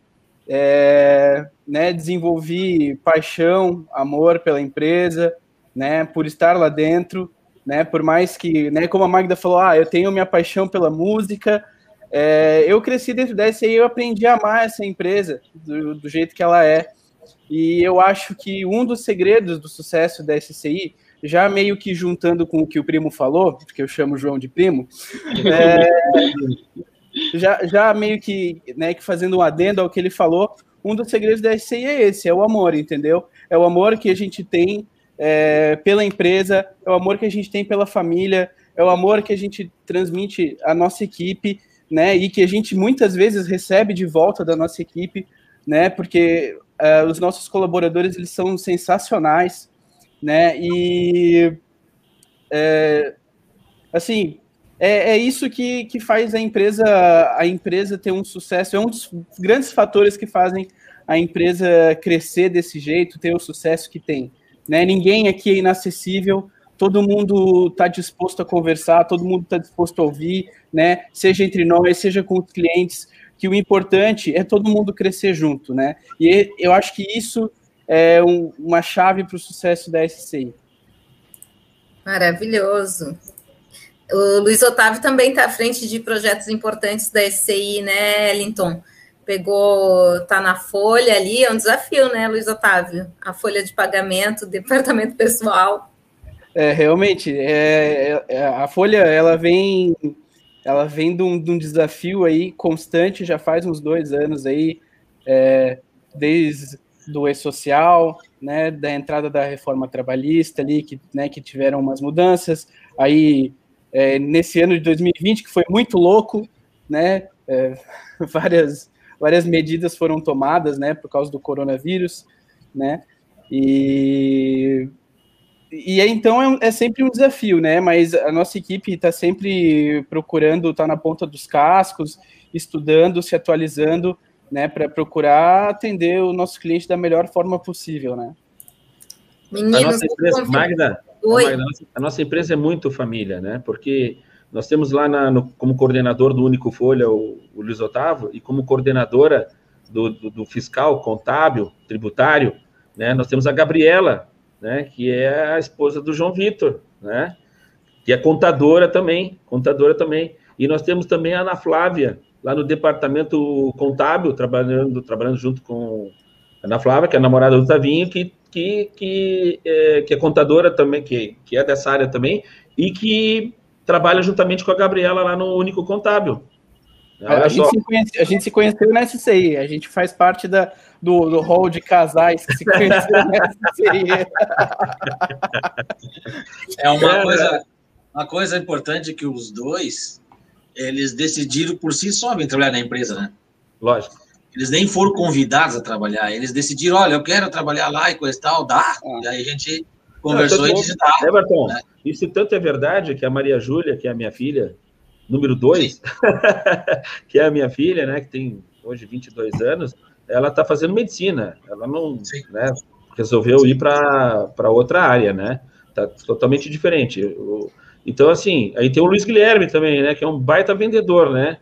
é, né, desenvolvi paixão, amor pela empresa, né, por estar lá dentro, né, por mais que, né, como a Magda falou, ah, eu tenho minha paixão pela música, é, eu cresci dentro SCI e eu aprendi a amar essa empresa do, do jeito que ela é. E eu acho que um dos segredos do sucesso da SCI já meio que juntando com o que o primo falou, porque eu chamo o João de primo, é, [laughs] já, já meio que, né, que fazendo um adendo ao que ele falou, um dos segredos da SCI é esse, é o amor, entendeu? É o amor que a gente tem é, pela empresa, é o amor que a gente tem pela família, é o amor que a gente transmite à nossa equipe, né, e que a gente muitas vezes recebe de volta da nossa equipe, né, porque uh, os nossos colaboradores, eles são sensacionais, né? E é, assim é, é, isso que, que faz a empresa a empresa ter um sucesso. É um dos grandes fatores que fazem a empresa crescer desse jeito, ter o sucesso que tem. Né? Ninguém aqui é inacessível. Todo mundo está disposto a conversar, todo mundo está disposto a ouvir, né? Seja entre nós, seja com os clientes. Que o importante é todo mundo crescer junto, né? E eu acho que isso é um, uma chave para o sucesso da SCI. Maravilhoso. O Luiz Otávio também está à frente de projetos importantes da SCI, né, Ellington? Pegou, tá na folha ali, é um desafio, né, Luiz Otávio? A folha de pagamento, [laughs] departamento pessoal. É, realmente, é, é, a folha, ela vem, ela vem de um, de um, desafio aí constante, já faz uns dois anos aí, é, desde do e-social, né, da entrada da reforma trabalhista ali, que, né, que tiveram umas mudanças, aí é, nesse ano de 2020, que foi muito louco, né, é, [laughs] várias, várias medidas foram tomadas, né, por causa do coronavírus, né, e, e então é, é sempre um desafio, né, mas a nossa equipe está sempre procurando estar tá na ponta dos cascos estudando, se atualizando, né, para procurar atender o nosso cliente da melhor forma possível, né? Meninos, a nossa empresa, Magda, Oi. A, nossa, a nossa empresa é muito família, né? Porque nós temos lá na, no, como coordenador do Único Folha o, o Luiz Otávio e como coordenadora do, do, do, fiscal, contábil, tributário, né? Nós temos a Gabriela, né? Que é a esposa do João Vitor, né? Que é contadora também, contadora também. E nós temos também a Ana Flávia, lá no departamento contábil, trabalhando, trabalhando junto com a Ana Flávia, que é a namorada do Tavinho, que que, que, é, que é contadora também, que, que é dessa área também, e que trabalha juntamente com a Gabriela lá no Único Contábil. A, gente conhece, a, gente se conheceu na SCI, a gente faz parte da, do, do hall de casais que se conheceram [laughs] na SCI. É uma coisa, uma coisa importante que os dois, eles decidiram por si só vir trabalhar na empresa, né? Lógico. Eles nem foram convidados a trabalhar, eles decidiram, olha, eu quero trabalhar lá e coisa e tal, dá. Ah. E aí a gente conversou Não, e disse, dá. É, Berton, né? isso tanto é verdade que a Maria Júlia, que é a minha filha, número dois, [laughs] que é a minha filha, né, que tem hoje 22 anos, ela está fazendo medicina. Ela não né, resolveu Sim. ir para outra área, né? Tá totalmente diferente. Então, assim, aí tem o Luiz Guilherme também, né? Que é um baita vendedor, né?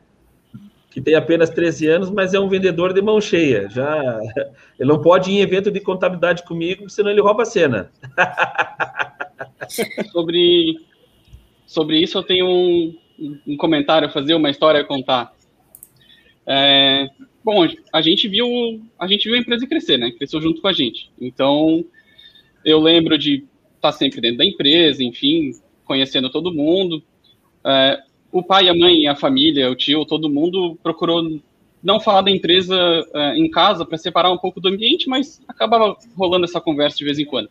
Que tem apenas 13 anos, mas é um vendedor de mão cheia. Já [laughs] ele não pode ir em evento de contabilidade comigo, senão ele rouba a cena. [laughs] sobre sobre isso eu tenho um, um comentário a fazer, uma história a contar. É, bom, a gente viu a gente viu a empresa crescer, né? Cresceu junto com a gente. Então eu lembro de estar sempre dentro da empresa, enfim, conhecendo todo mundo. É, o pai, a mãe, a família, o tio, todo mundo procurou não falar da empresa uh, em casa para separar um pouco do ambiente, mas acabava rolando essa conversa de vez em quando.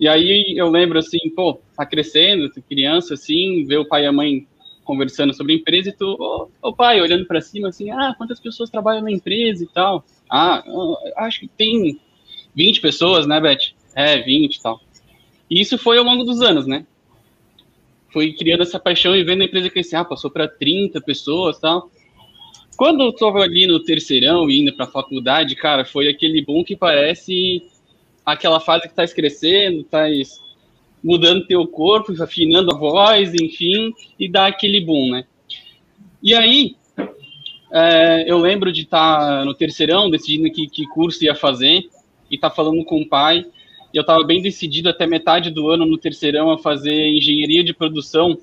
E aí eu lembro assim, pô, tá crescendo, criança assim, ver o pai e a mãe conversando sobre a empresa e tu, ô, oh, pai, olhando para cima assim, ah, quantas pessoas trabalham na empresa e tal. Ah, acho que tem 20 pessoas, né, Beth? É, 20 e tal. E isso foi ao longo dos anos, né? Foi criando essa paixão e vendo a empresa crescer, ah, passou para 30 pessoas tal. Quando eu estava ali no terceirão, indo para a faculdade, cara, foi aquele boom que parece aquela fase que está crescendo, está mudando teu corpo, afinando a voz, enfim, e dá aquele boom, né? E aí, é, eu lembro de estar tá no terceirão, decidindo que, que curso ia fazer, e tá falando com o pai, eu estava bem decidido até metade do ano no terceirão a fazer engenharia de produção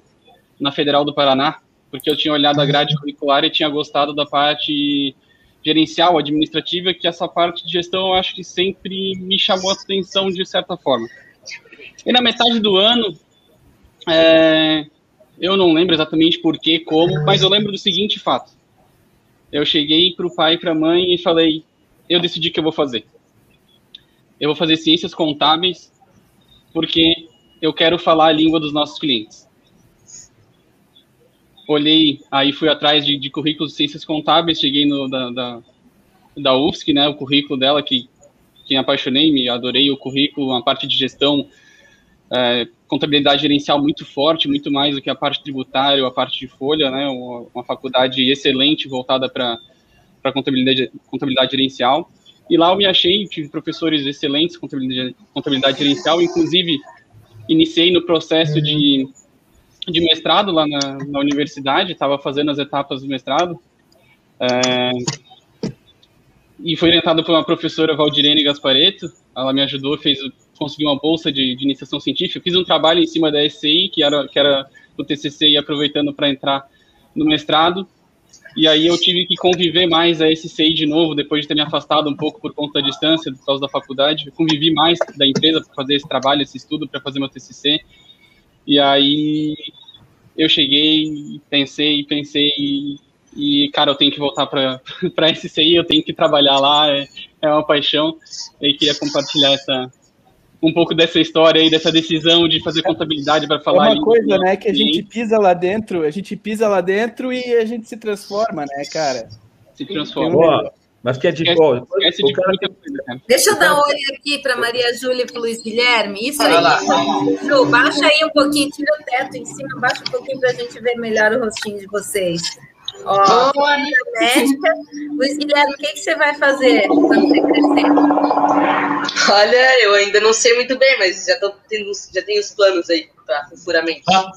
na Federal do Paraná, porque eu tinha olhado a grade curricular e tinha gostado da parte gerencial, administrativa, que essa parte de gestão eu acho que sempre me chamou a atenção de certa forma. E na metade do ano, é, eu não lembro exatamente por que, como, mas eu lembro do seguinte fato. Eu cheguei para o pai e para a mãe e falei, eu decidi que eu vou fazer eu vou fazer ciências contábeis porque eu quero falar a língua dos nossos clientes. Olhei, aí fui atrás de, de currículos de ciências contábeis, cheguei no da, da, da UFSC, né, o currículo dela, que, que me apaixonei, me adorei o currículo, a parte de gestão, é, contabilidade gerencial muito forte, muito mais do que a parte tributária, a parte de folha, né, uma, uma faculdade excelente voltada para contabilidade, contabilidade gerencial. E lá eu me achei, tive professores excelentes, contabilidade, contabilidade gerencial, inclusive iniciei no processo de, de mestrado lá na, na universidade, estava fazendo as etapas do mestrado. É, e foi orientado por uma professora Valdirene Gaspareto, ela me ajudou, fez conseguir uma bolsa de, de, iniciação científica, fiz um trabalho em cima da SCI, que era, que era o TCC, e aproveitando para entrar no mestrado, e aí eu tive que conviver mais a esse CI de novo, depois de ter me afastado um pouco por conta da distância, por causa da faculdade. Eu convivi mais da empresa para fazer esse trabalho, esse estudo, para fazer meu TCC. E aí eu cheguei, pensei, pensei, e, cara, eu tenho que voltar para [laughs] esse CI, eu tenho que trabalhar lá, é, é uma paixão. E queria compartilhar essa, um pouco dessa história aí, dessa decisão de fazer contabilidade para falar. É uma coisa, né, que a gente pisa lá dentro, a gente pisa lá dentro e a gente se transforma, né, cara? Se transforma. mas que é de boa. Deixa eu dar um olho aqui para Maria Júlia e para Luiz Guilherme. Isso aí. Ju, baixa aí um pouquinho, tira o teto em cima, baixa um pouquinho para a gente ver melhor o rostinho de vocês. Ó, médica. Luiz Guilherme, o que, que você vai fazer quando você crescer? Olha, eu ainda não sei muito bem, mas já, tô tendo, já tenho os planos aí para futuramente. tá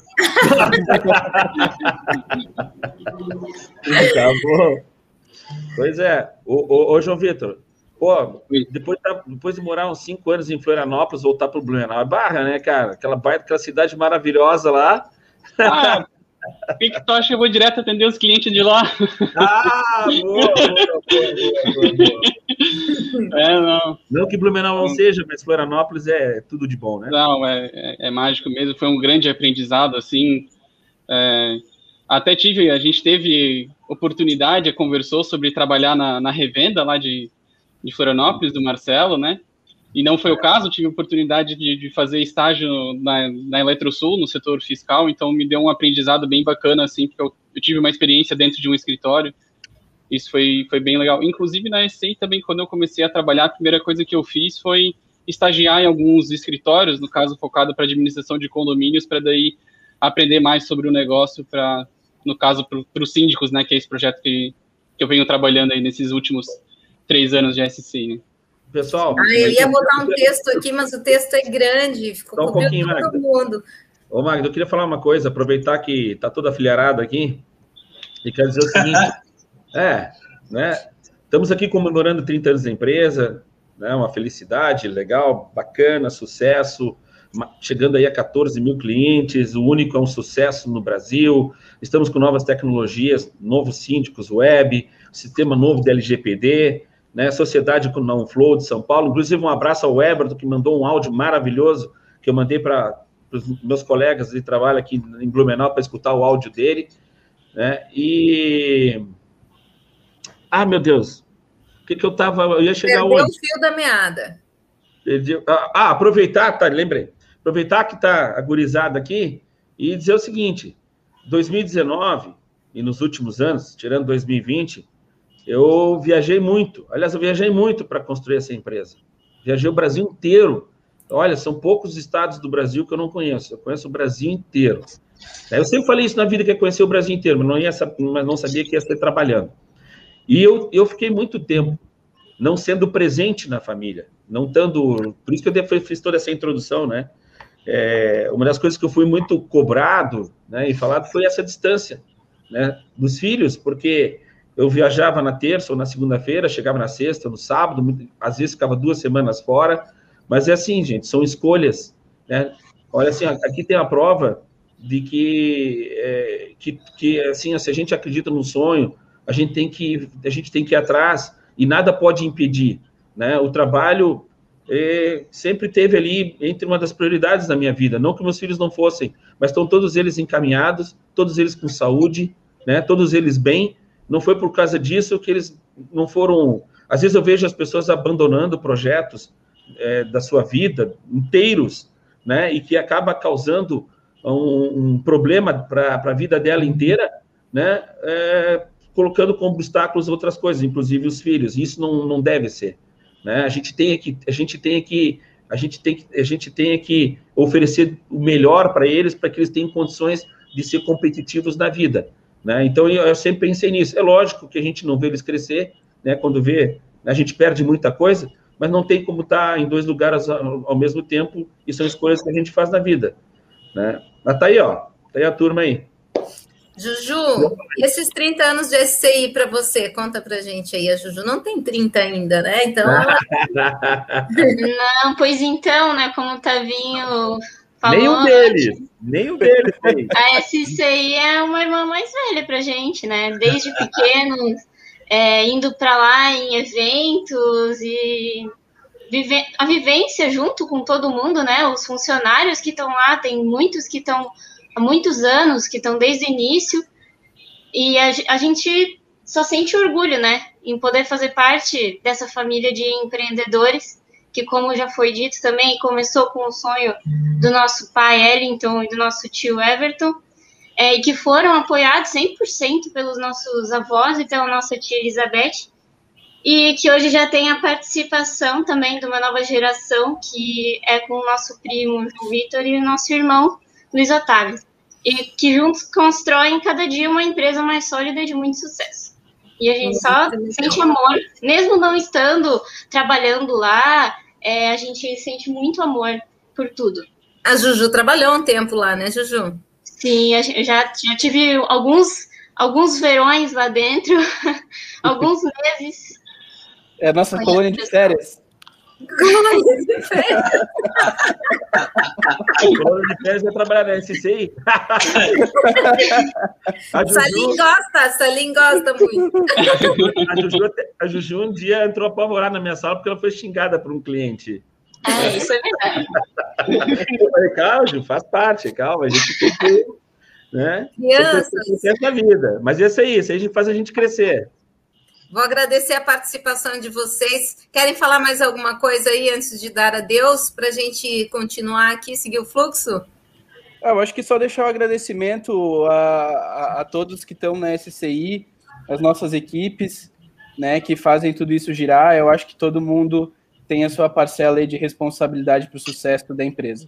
bom. Pois é. Ô, ô, ô João Vitor, pô, depois, depois de morar uns cinco anos em Florianópolis, voltar para o Blumenau, é barra, né, cara? Aquela, baita, aquela cidade maravilhosa lá. Ah, Eu vou direto atender os clientes de lá. Ah, boa, boa, boa, boa, É, não. Não que Blumenau não seja, mas Florianópolis é tudo de bom, né? Não, é, é, é mágico mesmo. Foi um grande aprendizado, assim. É, até tive, a gente teve oportunidade, conversou sobre trabalhar na, na revenda lá de, de Florianópolis, do Marcelo, né? E não foi o caso, tive oportunidade de, de fazer estágio na, na Eletrosul, no setor fiscal, então me deu um aprendizado bem bacana, assim, porque eu, eu tive uma experiência dentro de um escritório, isso foi, foi bem legal. Inclusive na SCI também, quando eu comecei a trabalhar, a primeira coisa que eu fiz foi estagiar em alguns escritórios, no caso focado para administração de condomínios, para daí aprender mais sobre o negócio, para no caso para os síndicos, né, que é esse projeto que, que eu venho trabalhando aí nesses últimos três anos de SCI. Né? Pessoal. Ah, eu ia botar um texto aqui, mas o texto é grande, ficou Só um pouquinho, todo Magda. mundo. Ô, Magda, eu queria falar uma coisa, aproveitar que está toda afiliarada aqui, e quero dizer o seguinte, [laughs] é, né, estamos aqui comemorando 30 anos da empresa, né, uma felicidade, legal, bacana, sucesso, chegando aí a 14 mil clientes, o único é um sucesso no Brasil, estamos com novas tecnologias, novos síndicos web, sistema novo de LGPD, né, Sociedade com Não Flow de São Paulo. Inclusive, um abraço ao Everton, que mandou um áudio maravilhoso que eu mandei para os meus colegas de trabalho aqui em Blumenau para escutar o áudio dele. Né? E. Ah, meu Deus! O que, que eu estava. Eu ia chegar Perdeu onde? o fio da meada. Perdi... Ah, aproveitar, tá, lembrei. Aproveitar que está agorizado aqui e dizer o seguinte: 2019 e nos últimos anos, tirando 2020, eu viajei muito. Aliás, eu viajei muito para construir essa empresa. Viajei o Brasil inteiro. Olha, são poucos estados do Brasil que eu não conheço. Eu conheço o Brasil inteiro. Eu sempre falei isso na vida, que é conhecer o Brasil inteiro, mas não, ia, mas não sabia que ia ser trabalhando. E eu, eu fiquei muito tempo não sendo presente na família, não estando... Por isso que eu fiz toda essa introdução, né? É, uma das coisas que eu fui muito cobrado né, e falado foi essa distância né, dos filhos, porque eu viajava na terça ou na segunda-feira, chegava na sexta, no sábado, às vezes ficava duas semanas fora, mas é assim, gente, são escolhas, né? Olha assim, aqui tem a prova de que, é, que, que, assim, se a gente acredita no sonho, a gente tem que, a gente tem que ir atrás e nada pode impedir, né? O trabalho é, sempre teve ali entre uma das prioridades da minha vida, não que meus filhos não fossem, mas estão todos eles encaminhados, todos eles com saúde, né? Todos eles bem, não foi por causa disso que eles não foram. Às vezes eu vejo as pessoas abandonando projetos é, da sua vida inteiros, né? E que acaba causando um, um problema para a vida dela inteira, né? É, colocando como obstáculos outras coisas, inclusive os filhos. Isso não, não deve ser. Né? A gente tem que a gente tem que a gente tem que a gente tem que oferecer o melhor para eles para que eles tenham condições de ser competitivos na vida. Né? Então, eu, eu, sempre pensei nisso. É lógico que a gente não vê eles crescer, né? quando vê, a gente perde muita coisa, mas não tem como estar em dois lugares ao, ao mesmo tempo, e são escolhas que a gente faz na vida. Né? Mas tá aí, ó, tá aí a turma aí. Juju, esses 30 anos de SCI para você, conta pra gente aí. A Juju não tem 30 ainda, né? Então. [laughs] [laughs] [laughs] não, pois então, né? Como o Tavinho falou. Nem um deles, nem um deles. [laughs] A SCI é uma irmã mais velha pra gente, né? Desde pequenos, é, indo para lá em eventos e vive... a vivência junto com todo mundo, né? Os funcionários que estão lá, tem muitos que estão há muitos anos, que estão desde o início, e a, a gente só sente orgulho, né? Em poder fazer parte dessa família de empreendedores que, como já foi dito também, começou com o sonho do nosso pai Ellington e do nosso tio Everton, é, e que foram apoiados 100% pelos nossos avós e pela nossa tia Elizabeth, e que hoje já tem a participação também de uma nova geração, que é com o nosso primo João Vitor e o nosso irmão Luiz Otávio. e que juntos constroem cada dia uma empresa mais sólida e de muito sucesso. E a gente só sente amor, mesmo não estando trabalhando lá, é, a gente sente muito amor por tudo. A Juju trabalhou um tempo lá, né, Juju? Sim, eu já, já tive alguns, alguns verões lá dentro, [laughs] alguns meses. É a nossa colônia de férias. Colônia de férias. colônia de férias vai trabalhar na SCI. [laughs] Juju... Salim gosta, Salim gosta muito. A Juju, a Juju um dia entrou apavorada na minha sala porque ela foi xingada por um cliente. É, isso é verdade. Eu falei, calma, Ju, faz parte, calma, a gente tem que. Né? Crianças. na vida. Mas isso aí, isso aí a gente faz a gente crescer. Vou agradecer a participação de vocês. Querem falar mais alguma coisa aí antes de dar adeus para a gente continuar aqui, seguir o fluxo? Ah, eu acho que só deixar o um agradecimento a, a, a, todos que estão na SCI, as nossas equipes, né, que fazem tudo isso girar. Eu acho que todo mundo tem a sua parcela de responsabilidade para o sucesso da empresa.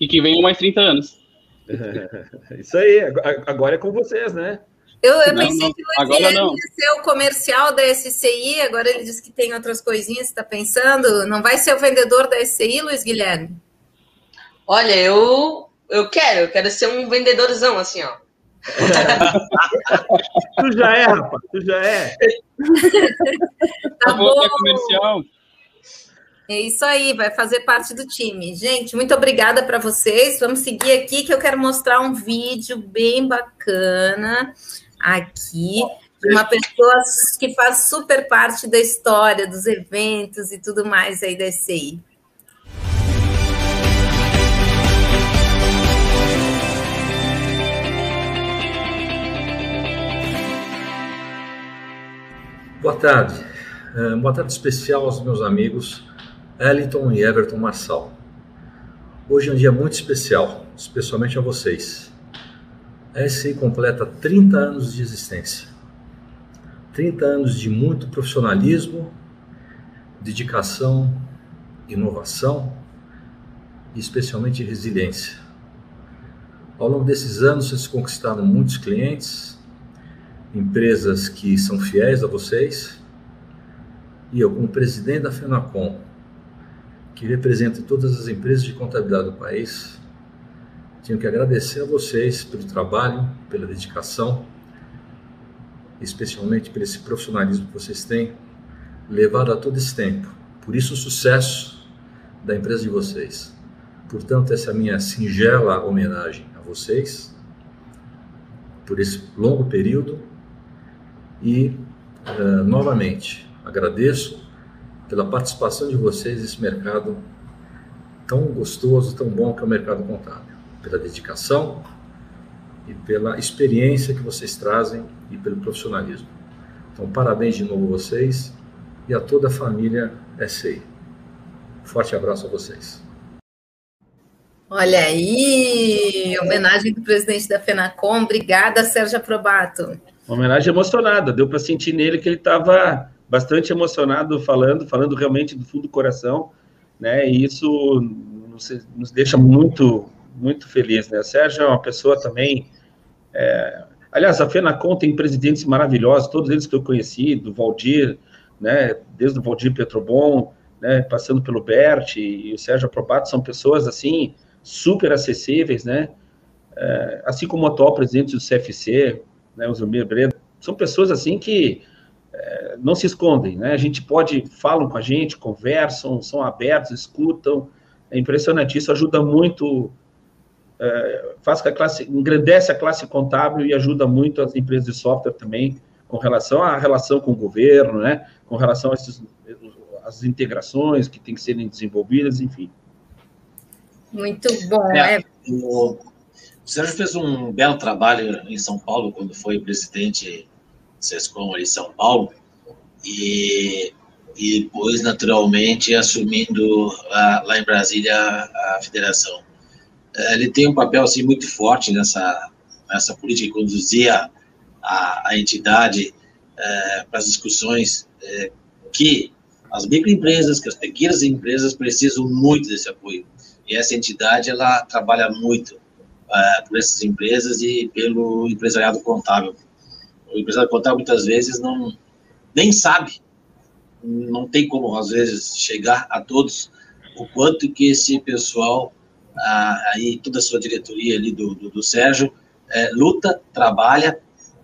E que venham mais 30 anos. [laughs] isso aí, agora é com vocês, né? Eu, eu não, pensei não, que o Luiz ia ser o comercial da SCI, agora ele disse que tem outras coisinhas, está pensando? Não vai ser o vendedor da SCI, Luiz Guilherme? Olha, eu, eu quero, eu quero ser um vendedorzão, assim, ó. [laughs] tu já é, rapaz, tu já é. [laughs] tá bom. comercial. É isso aí, vai fazer parte do time. Gente, muito obrigada para vocês. Vamos seguir aqui que eu quero mostrar um vídeo bem bacana aqui de uma pessoa que faz super parte da história dos eventos e tudo mais aí da SCI. Boa tarde. É, boa tarde especial aos meus amigos Eliton e Everton Marçal. Hoje é um dia muito especial, especialmente a vocês. A SCI completa 30 anos de existência. 30 anos de muito profissionalismo, dedicação, inovação e especialmente resiliência. Ao longo desses anos, vocês conquistaram muitos clientes, empresas que são fiéis a vocês, e eu, como presidente da FENACOM, que representa todas as empresas de contabilidade do país, tenho que agradecer a vocês pelo trabalho, pela dedicação, especialmente por esse profissionalismo que vocês têm levado a todo esse tempo. Por isso o sucesso da empresa de vocês. Portanto, essa é a minha singela homenagem a vocês por esse longo período e uh, novamente agradeço pela participação de vocês nesse mercado tão gostoso, tão bom que é o mercado contábil, pela dedicação e pela experiência que vocês trazem e pelo profissionalismo. Então, parabéns de novo a vocês e a toda a família SI. Forte abraço a vocês. Olha aí, homenagem do presidente da FENACOM. Obrigada, Sérgio Aprobato. Uma homenagem emocionada, deu para sentir nele que ele estava bastante emocionado falando, falando realmente do fundo do coração, né? E isso nos, nos deixa muito, muito feliz, né? O Sérgio é uma pessoa também. É... Aliás, a FENACOM tem presidentes maravilhosos, todos eles que eu conheci, do Valdir, né? Desde o Valdir Petrobon, né? Passando pelo Bert e, o Sérgio Aprobato, são pessoas assim super acessíveis, né? É, assim como o atual presidente do CFC, né? O Zumir Breda, são pessoas assim que não se escondem, né? A gente pode, falam com a gente, conversam, são abertos, escutam. É impressionante, isso ajuda muito, é, faz que a classe, engrandece a classe contábil e ajuda muito as empresas de software também, com relação à relação com o governo, né? Com relação às as integrações que têm que serem desenvolvidas, enfim. Muito bom, é, é. O Sérgio fez um belo trabalho em São Paulo quando foi presidente SESCOM ali em São Paulo, e, e depois, naturalmente, assumindo a, lá em Brasília a, a federação. É, ele tem um papel assim, muito forte nessa, nessa política, conduzia a, a entidade é, para as discussões é, que as microempresas, que as pequenas empresas precisam muito desse apoio. E essa entidade, ela trabalha muito uh, por essas empresas e pelo empresariado contábil. O empresariado contábil muitas vezes não nem sabe, não tem como às vezes chegar a todos o quanto que esse pessoal aí toda a sua diretoria ali do, do, do Sérgio é, luta, trabalha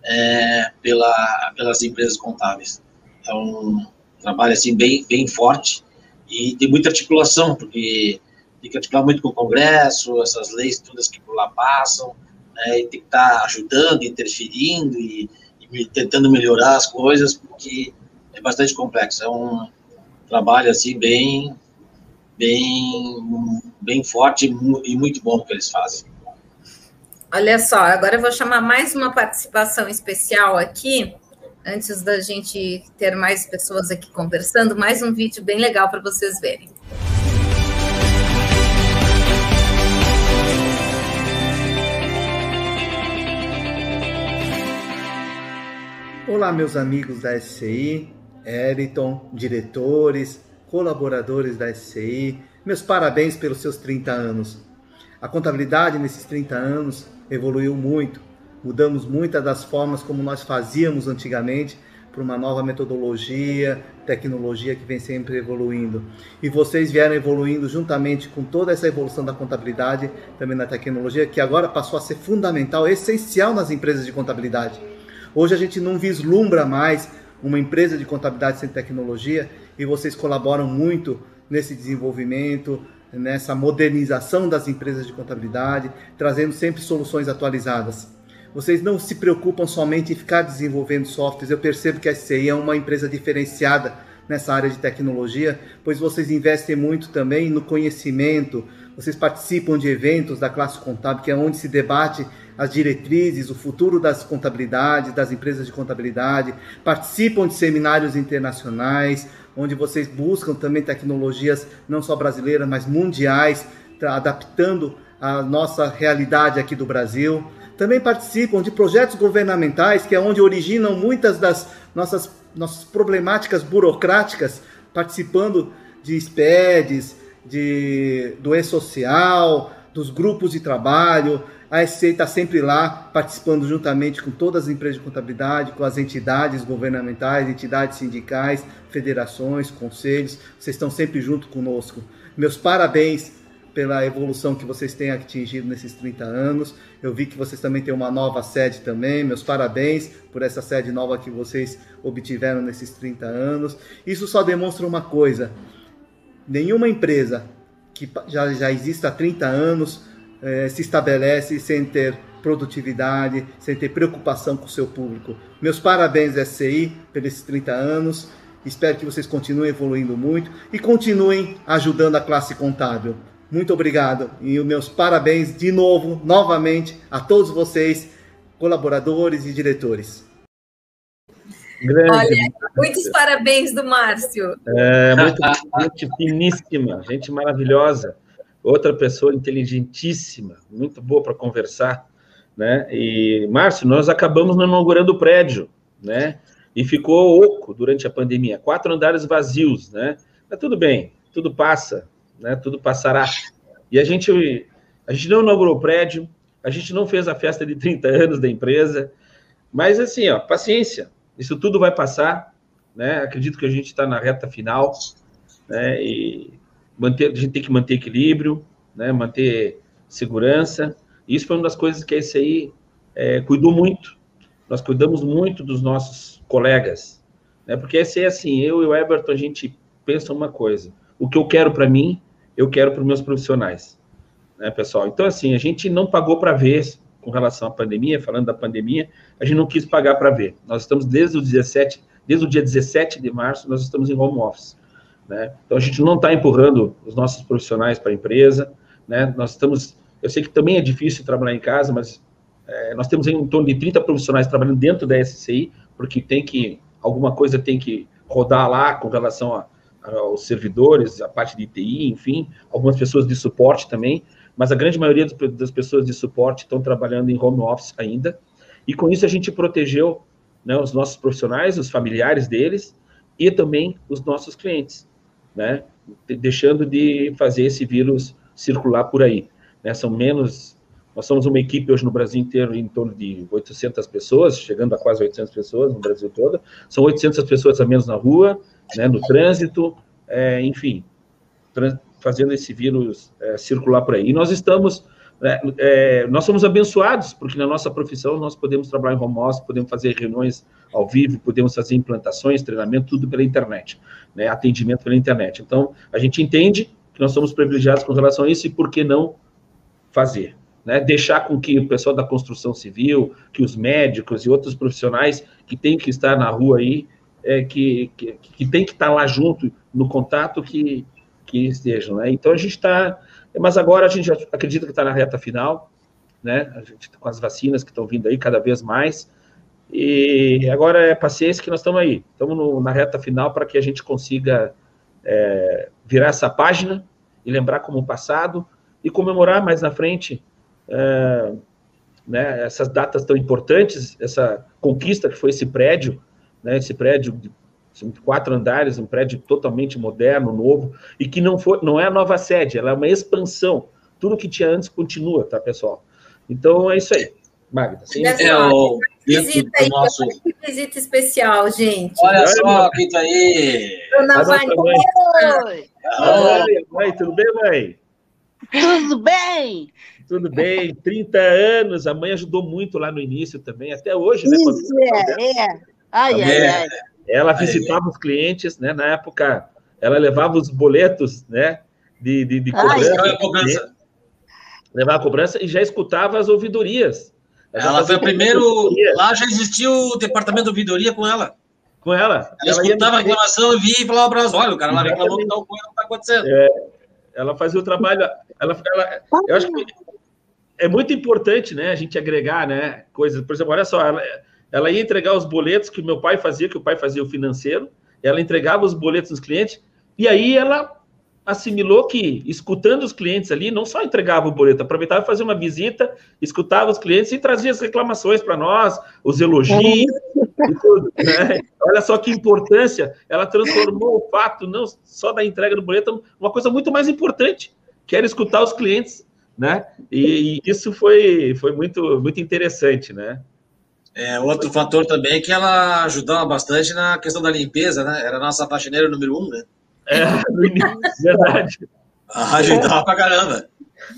é, pela, pelas empresas contábeis. É um trabalho assim bem bem forte e tem muita articulação porque tem que articular muito com o Congresso, essas leis todas que por lá passam, né, e tem que estar tá ajudando, interferindo e, e, tentando melhorar as coisas, porque é bastante complexo. É um trabalho assim bem, bem, bem forte e muito bom que eles fazem. Olha só, agora eu vou chamar mais uma participação especial aqui, antes da gente ter mais pessoas aqui conversando, mais um vídeo bem legal para vocês verem. Olá, meus amigos da SCI, Eriton, diretores, colaboradores da SCI, meus parabéns pelos seus 30 anos. A contabilidade nesses 30 anos evoluiu muito, mudamos muitas das formas como nós fazíamos antigamente para uma nova metodologia, tecnologia que vem sempre evoluindo. E vocês vieram evoluindo juntamente com toda essa evolução da contabilidade, também na tecnologia, que agora passou a ser fundamental, essencial nas empresas de contabilidade Hoje a gente não vislumbra mais uma empresa de contabilidade sem tecnologia e vocês colaboram muito nesse desenvolvimento, nessa modernização das empresas de contabilidade, trazendo sempre soluções atualizadas. Vocês não se preocupam somente em ficar desenvolvendo softwares. Eu percebo que a SCI é uma empresa diferenciada nessa área de tecnologia, pois vocês investem muito também no conhecimento, vocês participam de eventos da classe contábil, que é onde se debate as diretrizes, o futuro das contabilidades, das empresas de contabilidade, participam de seminários internacionais, onde vocês buscam também tecnologias não só brasileiras, mas mundiais, adaptando a nossa realidade aqui do Brasil. Também participam de projetos governamentais, que é onde originam muitas das nossas, nossas problemáticas burocráticas, participando de SPEDs, de, do E-Social, dos grupos de trabalho, a SCI está sempre lá, participando juntamente com todas as empresas de contabilidade, com as entidades governamentais, entidades sindicais, federações, conselhos. Vocês estão sempre junto conosco. Meus parabéns pela evolução que vocês têm atingido nesses 30 anos. Eu vi que vocês também têm uma nova sede também. Meus parabéns por essa sede nova que vocês obtiveram nesses 30 anos. Isso só demonstra uma coisa: nenhuma empresa que já, já existe há 30 anos é, se estabelece sem ter produtividade, sem ter preocupação com o seu público. Meus parabéns, SCI, pelos 30 anos. Espero que vocês continuem evoluindo muito e continuem ajudando a classe contábil. Muito obrigado e meus parabéns de novo, novamente, a todos vocês, colaboradores e diretores. Grande. Olha, muitos parabéns do Márcio. É, muito, gente finíssima, gente maravilhosa outra pessoa inteligentíssima, muito boa para conversar, né? E Márcio, nós acabamos inaugurando o prédio, né? E ficou oco durante a pandemia, quatro andares vazios, né? Mas tudo bem, tudo passa, né? Tudo passará. E a gente a gente não inaugurou o prédio, a gente não fez a festa de 30 anos da empresa, mas assim, ó, paciência, isso tudo vai passar, né? Acredito que a gente está na reta final, né? E manter, a gente tem que manter equilíbrio, né, manter segurança. Isso foi uma das coisas que a SCI é, cuidou muito. Nós cuidamos muito dos nossos colegas, né, porque a SCI é assim, eu e o Everton, a gente pensa uma coisa, o que eu quero para mim, eu quero para os meus profissionais, né, pessoal? Então, assim, a gente não pagou para ver com relação à pandemia, falando da pandemia, a gente não quis pagar para ver. Nós estamos desde o 17, desde o dia 17 de março, nós estamos em home office. Né? Então, a gente não está empurrando os nossos profissionais para a empresa. Né? Nós estamos. Eu sei que também é difícil trabalhar em casa, mas é, nós temos em torno de 30 profissionais trabalhando dentro da SCI, porque tem que. Alguma coisa tem que rodar lá com relação a, aos servidores, a parte de TI, enfim, algumas pessoas de suporte também, mas a grande maioria das pessoas de suporte estão trabalhando em home office ainda, e com isso a gente protegeu né, os nossos profissionais, os familiares deles e também os nossos clientes né? Deixando de fazer esse vírus circular por aí. Né? São menos, Nós somos uma equipe hoje no Brasil inteiro em torno de 800 pessoas, chegando a quase 800 pessoas no Brasil todo. São 800 pessoas a menos na rua, né, no trânsito, é, enfim, fazendo esse vírus é, circular por aí. E nós estamos, é, é, nós somos abençoados, porque na nossa profissão nós podemos trabalhar em home office, podemos fazer reuniões ao vivo, podemos fazer implantações, treinamento, tudo pela internet, né, atendimento pela internet. Então, a gente entende que nós somos privilegiados com relação a isso e por que não fazer? Né, deixar com que o pessoal da construção civil, que os médicos e outros profissionais que têm que estar na rua aí, é, que, que, que tem que estar lá junto, no contato, que, que estejam. Né? Então a gente está. Mas agora a gente acredita que está na reta final, né? A gente tá com as vacinas que estão vindo aí cada vez mais. E agora é paciência que nós estamos aí. Estamos na reta final para que a gente consiga é, virar essa página e lembrar como o passado e comemorar mais na frente é, né, essas datas tão importantes, essa conquista que foi esse prédio, né, esse prédio de quatro andares, um prédio totalmente moderno, novo, e que não, foi, não é a nova sede, ela é uma expansão. Tudo que tinha antes continua, tá, pessoal? Então é isso aí. Magda, sim? É, o... Visita aí, nosso... que visita especial, gente. Olha só quem tá aí. Dona. Oi. Oi, tudo bem, mãe? Tudo bem? Tudo bem, 30 anos, a mãe ajudou muito lá no início também, até hoje, né? Isso, é, é. Ai, ai, ai. Ela visitava os clientes, né? Na época, ela levava os boletos, né? De, de, de cobrança, ai, cobrança. Levava a cobrança e já escutava as ouvidorias. Ela, ela foi o primeiro. Lá já existia o departamento de ouvidoria com ela. Com ela? Ela, ela escutava a reclamação e via e falava para elas: olha, o cara lá reclamou que tal coisa não está acontecendo. É, ela fazia o trabalho. Ela, ela, eu acho que é muito importante, né, a gente agregar, né, coisas. Por exemplo, olha só, ela, ela ia entregar os boletos que o meu pai fazia, que o pai fazia o financeiro, ela entregava os boletos nos clientes, e aí ela assimilou que, escutando os clientes ali, não só entregava o boleto, aproveitava fazer uma visita, escutava os clientes e trazia as reclamações para nós, os elogios e tudo. Né? Olha só que importância, ela transformou o fato não só da entrega do boleto, uma coisa muito mais importante, que era escutar os clientes né? E, e, isso foi, foi muito, muito interessante, né? É, outro fator também é que ela ajudava bastante na questão da limpeza, né? Era a nossa faxineira número um, né? É, no [laughs] início, verdade. Ajudava pra caramba.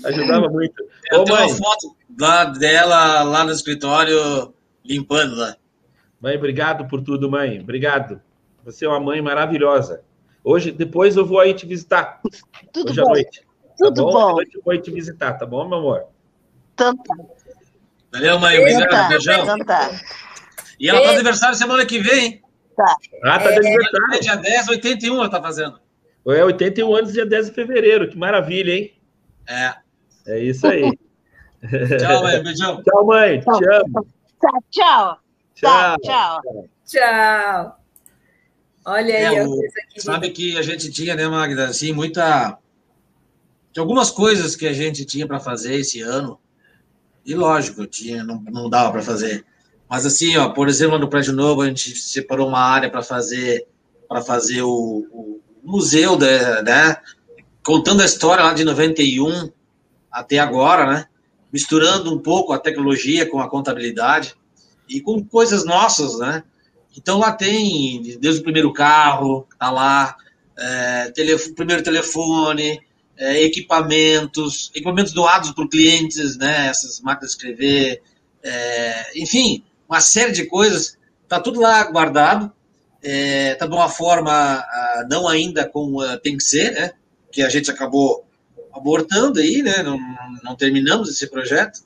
Ajudava muito. Eu Ô, tenho mãe. uma foto lá dela lá no escritório limpando lá. Mãe, obrigado por tudo, mãe. Obrigado. Você é uma mãe maravilhosa. Hoje, depois eu vou aí te visitar. Tudo Hoje bom. à noite. Tudo tá bom. Eu vou te visitar, tá bom, meu amor? Tá. Valeu, mãe. Obrigado. Tá. Beijão. Então tá. E ela tá de aniversário semana que vem, hein? Tá. Ah, tá de aniversário. É dia 10, 81 ela tá fazendo. É 81 anos, dia 10 de fevereiro. Que maravilha, hein? É. É isso aí. [laughs] Tchau, mãe. Beijão. Tchau, mãe. Te amo. Tá, tchau. Tá, Tchau. tchau. Tchau. Olha aí. É, ó, o- sabe que a gente tinha, né, Magda, assim, muita. Tinha algumas coisas que a gente tinha para fazer esse ano, e lógico, tinha, não, não dava para fazer. Mas assim, ó, por exemplo, no prédio novo, a gente separou uma área para fazer para fazer o, o museu, da, né? Contando a história lá de 91 até agora, né? Misturando um pouco a tecnologia com a contabilidade e com coisas nossas, né? Então lá tem desde o primeiro carro, tá lá, é, primeiro telefone, é, equipamentos, equipamentos doados por clientes, né? Essas máquinas de escrever, é, enfim, uma série de coisas. Tá tudo lá guardado, é, tá de uma forma ah, não ainda como ah, tem que ser, né? Que a gente acabou abortando aí, né? Não, não terminamos esse projeto,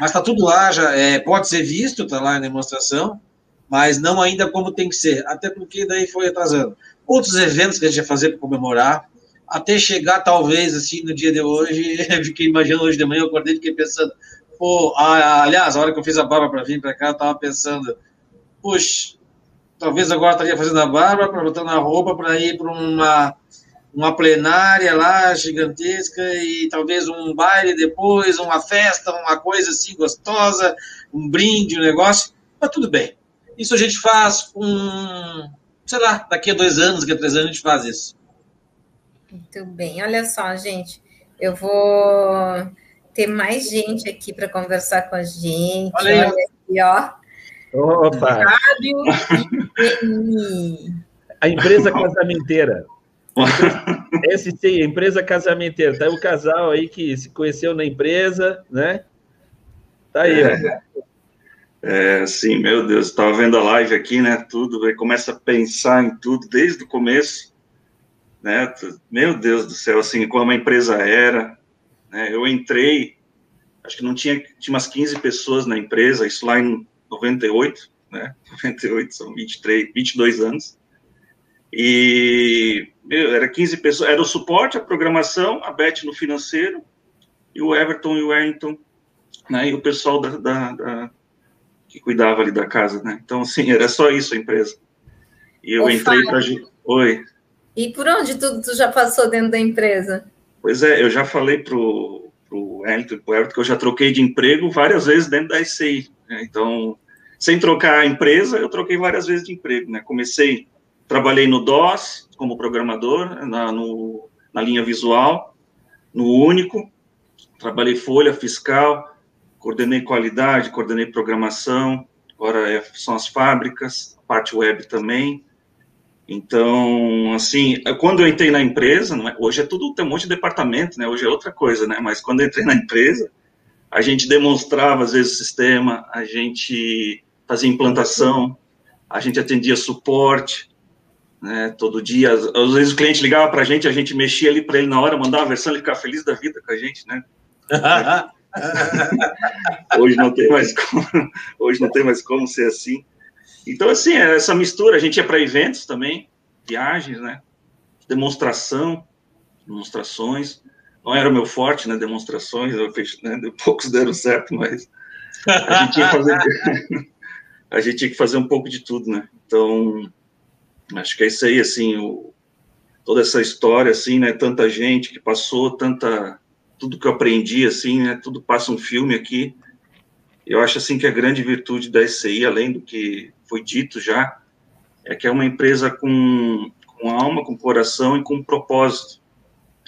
mas tá tudo lá já, é, pode ser visto, tá lá em demonstração mas não ainda como tem que ser, até porque daí foi atrasando. Outros eventos que a gente ia fazer para comemorar, até chegar talvez assim no dia de hoje, [laughs] fiquei imaginando hoje de manhã, eu acordei e fiquei pensando, pô, ah, aliás, a hora que eu fiz a barba para vir para cá, eu estava pensando, puxa, talvez agora estaria fazendo a barba, para botando a roupa para ir para uma uma plenária lá gigantesca e talvez um baile depois, uma festa, uma coisa assim gostosa, um brinde, um negócio, mas tudo bem. Isso a gente faz com, sei lá, daqui a dois anos, daqui a três anos a gente faz isso. Muito bem. Olha só, gente. Eu vou ter mais gente aqui para conversar com a gente. Olha. Olha aqui, ó. Opa! Fábio e Eni. A empresa casamenteira. SC, empresa casamenteira. Tá aí o casal aí que se conheceu na empresa, né? Tá aí, ó. É, sim, meu Deus, estava vendo a live aqui, né? Tudo, aí começa a pensar em tudo desde o começo, né? Meu Deus do céu, assim, como a empresa era, né? Eu entrei, acho que não tinha, tinha umas 15 pessoas na empresa, isso lá em 98, né? [laughs] 98, são 23, 22 anos. E meu, era 15 pessoas, era o suporte, a programação, a Beth no financeiro, e o Everton e o Wellington, né? E o pessoal da, da, da que cuidava ali da casa, né? Então, assim, era só isso a empresa. E eu Ô, entrei para. Oi. E por onde tudo tu já passou dentro da empresa? Pois é, eu já falei pro, pro Wellington pro Everton que eu já troquei de emprego várias vezes dentro da SCI. Né? Então, sem trocar a empresa, eu troquei várias vezes de emprego, né? Comecei, trabalhei no DOS como programador, na, no, na linha visual, no Único, trabalhei folha fiscal, coordenei qualidade, coordenei programação, agora é, são as fábricas, parte web também. Então, assim, quando eu entrei na empresa, é- hoje é tudo, tem um monte de departamento, né? Hoje é outra coisa, né? Mas quando eu entrei na empresa, a gente demonstrava, às vezes, o sistema, a gente fazia implantação, a gente atendia suporte, né? Todo dia, às, às vezes o cliente ligava para a gente, a gente mexia ali para ele na hora, mandava a versão, ele ficava feliz da vida com a gente, né? [laughs] hoje não tem mais como, hoje não tem mais como ser assim. Então, assim, é essa mistura, a gente ia para eventos também, viagens, né? Demonstração, demonstrações. Não era o meu forte, né? Demonstrações, eu né? [laughs] poucos deram certo, mas a gente que fazer, [laughs] a gente tinha que fazer um pouco de tudo, né? Então, acho que é isso aí, assim, o, toda essa história, assim, né? Tanta gente que passou, tanta tudo que eu aprendi, assim, né? Tudo passa um filme aqui. Eu acho, assim, que a grande virtude da SCI, além do que foi dito já, é que é uma empresa com, com alma, com coração e com propósito.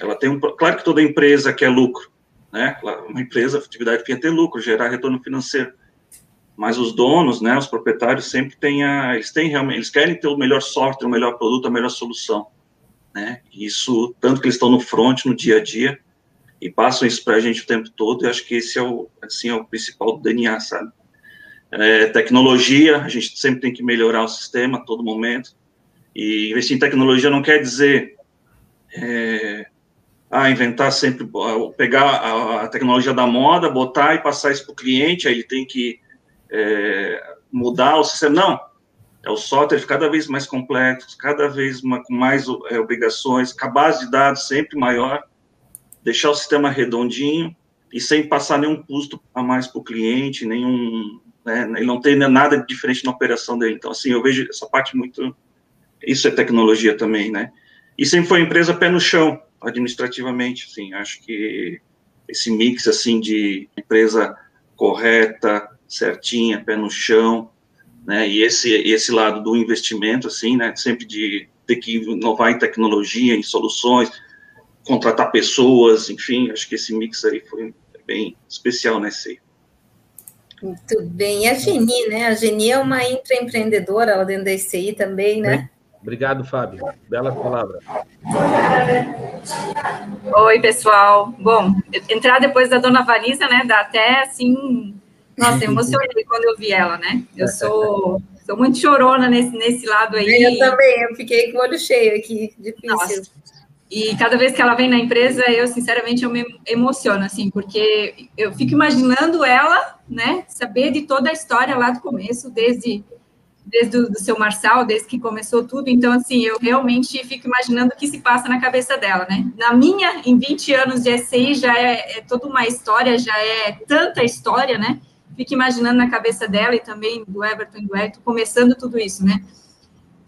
Ela tem um... Claro que toda empresa quer lucro, né? Uma empresa, atividade que ter lucro, gerar retorno financeiro. Mas os donos, né, os proprietários sempre têm a... Eles têm realmente... Eles querem ter o melhor software, o melhor produto, a melhor solução, né? Isso, tanto que eles estão no front, no dia a dia, e passam isso para a gente o tempo todo, e acho que esse é o, assim, é o principal do DNA, sabe? É, tecnologia, a gente sempre tem que melhorar o sistema a todo momento, e investir em tecnologia não quer dizer é, ah, inventar sempre, pegar a, a, tecnologia da moda, botar e passar isso para o cliente, aí ele tem que é, mudar o sistema, não, é o software cada vez mais completo, cada vez uma, com mais é, obrigações, com a base de dados sempre maior, deixar o sistema redondinho e sem passar nenhum custo a mais para o cliente, nenhum, né, não tem nada diferente na operação dele. Então, assim, eu vejo essa parte muito, isso é tecnologia também, né? E sempre foi empresa pé no chão, administrativamente, assim, acho que esse mix, assim, de empresa correta, certinha, pé no chão, né, e esse, esse lado do investimento, assim, né, sempre de ter que inovar em tecnologia, em soluções, contratar pessoas, enfim, acho que esse mix aí foi bem especial nesse aí. Muito bem. E a Geni, né? A Geni é uma intraempreendedora lá dentro da ICI também, né? Obrigado, Fábio. Bela palavra. Oi, pessoal. Bom, entrar depois da dona Vanessa, né? Dá até assim. Nossa, eu emocionei quando eu vi ela, né? Eu sou, sou muito chorona nesse, nesse lado aí. Eu também, eu fiquei com o olho cheio aqui, difícil. Nossa. E cada vez que ela vem na empresa, eu sinceramente eu me emociono, assim, porque eu fico imaginando ela, né, saber de toda a história lá do começo, desde desde o do seu Marçal, desde que começou tudo. Então, assim, eu realmente fico imaginando o que se passa na cabeça dela, né? Na minha, em 20 anos de SCI, já é, é toda uma história, já é tanta história, né? Fico imaginando na cabeça dela e também do Everton e do Hector, começando tudo isso, né?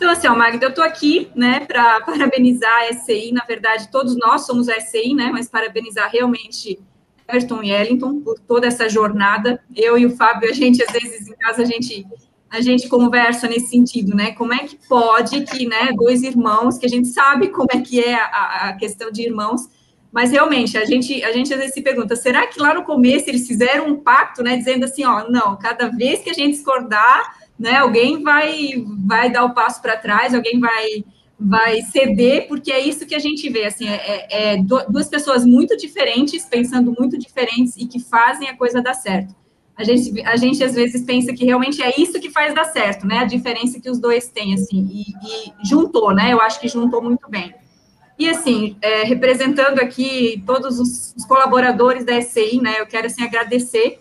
Então, assim, ó, Magda, eu estou aqui, né, para [laughs] parabenizar a SCI, na verdade, todos nós somos a SCI, né, mas parabenizar realmente Everton e Ellington por toda essa jornada. Eu e o Fábio, a gente, às vezes, em casa, a gente, a gente conversa nesse sentido, né, como é que pode que, né, dois irmãos, que a gente sabe como é que é a, a questão de irmãos, Mas realmente, a gente, a gente às vezes se pergunta: será que lá no começo eles fizeram um pacto, né? Dizendo assim, ó, não, cada vez que a gente discordar, né, alguém vai, vai dar o passo para trás, alguém vai, vai ceder, porque é isso que a gente vê, assim, é, é, é duas pessoas muito diferentes, pensando muito diferentes e que fazem a coisa dar certo. A gente, a gente às vezes pensa que realmente é isso que faz dar certo, né? A diferença que os dois têm, assim, e, e juntou, né? Eu acho que juntou muito bem. E assim, é, representando aqui todos os, os, colaboradores da SCI, né, eu quero assim agradecer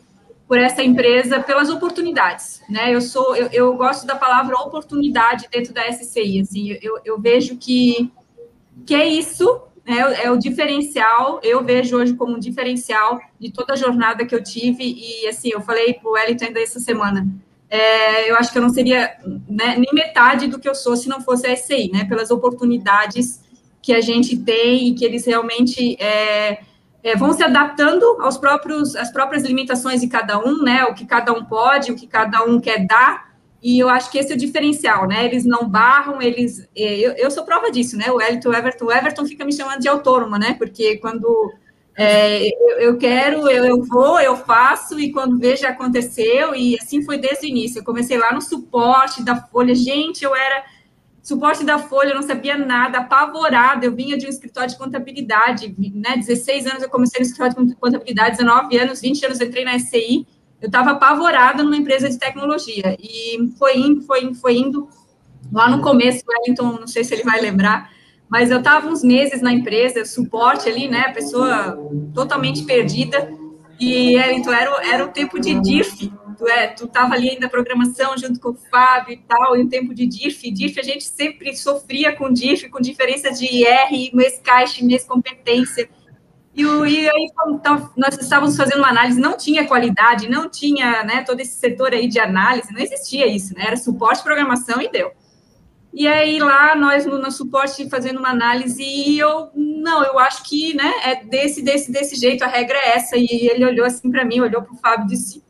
por essa empresa, pelas oportunidades, né? Eu sou, eu, eu gosto da palavra oportunidade dentro da SCI, assim, eu, eu vejo que que é isso, né, é o diferencial. Eu vejo hoje como um diferencial de toda a jornada que eu tive e assim, eu falei para o Wellington ainda essa semana. É, eu acho que eu não seria né, nem metade do que eu sou se não fosse a SCI, né? Pelas oportunidades que a gente tem e que eles realmente é, é, vão se adaptando aos próprios, às próprias limitações de cada um, né? O que cada um pode, o que cada um quer dar. E eu acho que esse é o diferencial, né? Eles não barram, eles. É, eu, eu sou prova disso, né? O Elton Everton, o Everton fica me chamando de autônoma, né? Porque quando é, eu, eu, quero, eu, eu, vou, eu faço, e quando vejo aconteceu, e assim foi desde o início. Eu comecei lá no suporte da Folha, gente, eu era Suporte da Folha, eu não sabia nada, apavorada. Eu vinha de um escritório de contabilidade, né? 16 anos eu comecei no escritório de contabilidade, 19 anos, 20 anos entrei na SCI. Eu estava apavorada numa empresa de tecnologia. E foi indo, foi indo, foi indo. Lá no começo, o Wellington, não sei se ele vai lembrar, mas eu estava uns meses na empresa, suporte ali, né? Pessoa totalmente perdida. E Wellington, era, era o tempo de DIF, tu é, tu estava ali na programação junto com o Fábio e tal, em tempo de DIF, DIF a gente sempre sofria com DIF, com diferença de IR, mês caixa, mês competência. E, e aí então, nós estávamos fazendo uma análise, não tinha qualidade, não tinha né, todo esse setor aí de análise, não existia isso, né? Era suporte, programação e deu. E aí lá nós no, no, suporte fazendo uma análise e eu não, eu acho que né, é desse desse desse jeito, a regra é essa. E ele olhou assim para mim, olhou para o Fábio e disse: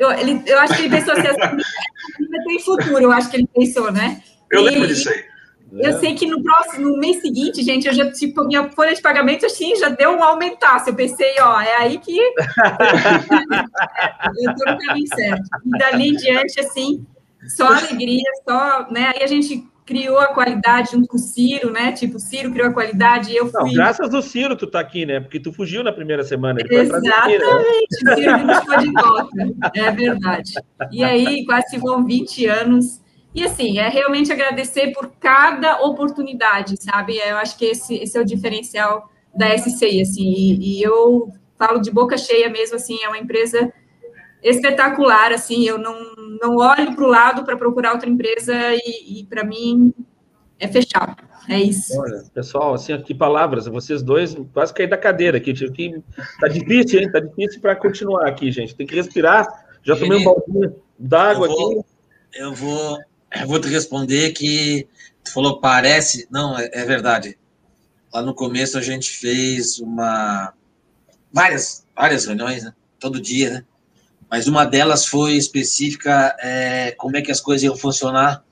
eu, ele, eu acho que ele pensou assim, assim tem futuro, eu acho que ele pensou, né? Eu lembro disso aí. Eu sei que no próximo, no mês seguinte, gente, eu já, tipo, minha folha de pagamento, assim, já deu um aumentasse. Eu pensei, ó, é aí que [laughs] eu tô no caminho certo. E dali em diante, assim, só alegria, só, né? Aí a gente criou a qualidade junto com o Ciro, né? Tipo, o Ciro criou a qualidade e eu fui. Não, graças ao Ciro tu tá aqui, né? Porque tu fugiu na primeira semana. Exatamente, né? o Ciro me de volta. É verdade. E aí, quase vão 20 anos. E assim, é realmente agradecer por cada oportunidade, sabe? Eu acho que esse, esse é o diferencial da SCI, assim, e, e eu falo de boca cheia mesmo, assim, é uma empresa espetacular, assim, eu não, não olho para o lado para procurar outra empresa e, e para mim é fechado. É isso. Olha, pessoal, assim, que palavras, vocês dois quase caí da cadeira aqui, que tá difícil, hein? Tá difícil para continuar aqui, gente. Tem que respirar. Já tomei um baldinho d'água aqui. Eu vou, eu vou te responder que tu falou parece, não, é, é verdade. Lá no começo a gente fez uma várias várias reuniões, né? todo dia, né? Mas uma delas foi específica é, como é que as coisas iam funcionar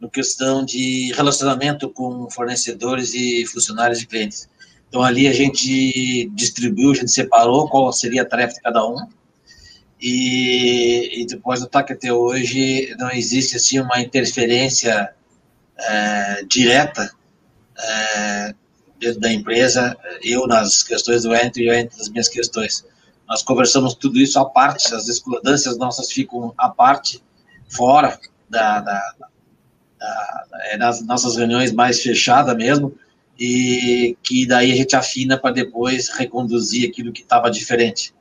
no questão de relacionamento com fornecedores e funcionários de clientes. Então ali a gente distribuiu, a gente separou qual seria a tarefa de cada um e, e depois notar que até hoje não existe assim uma interferência é, direta é, dentro da empresa, eu nas questões do ente e eu entre nas minhas questões. Nós conversamos tudo isso à parte, as discordâncias nossas ficam à parte, fora da, da, da, é das nossas reuniões mais fechadas mesmo, e que daí a gente afina para depois reconduzir aquilo que estava diferente.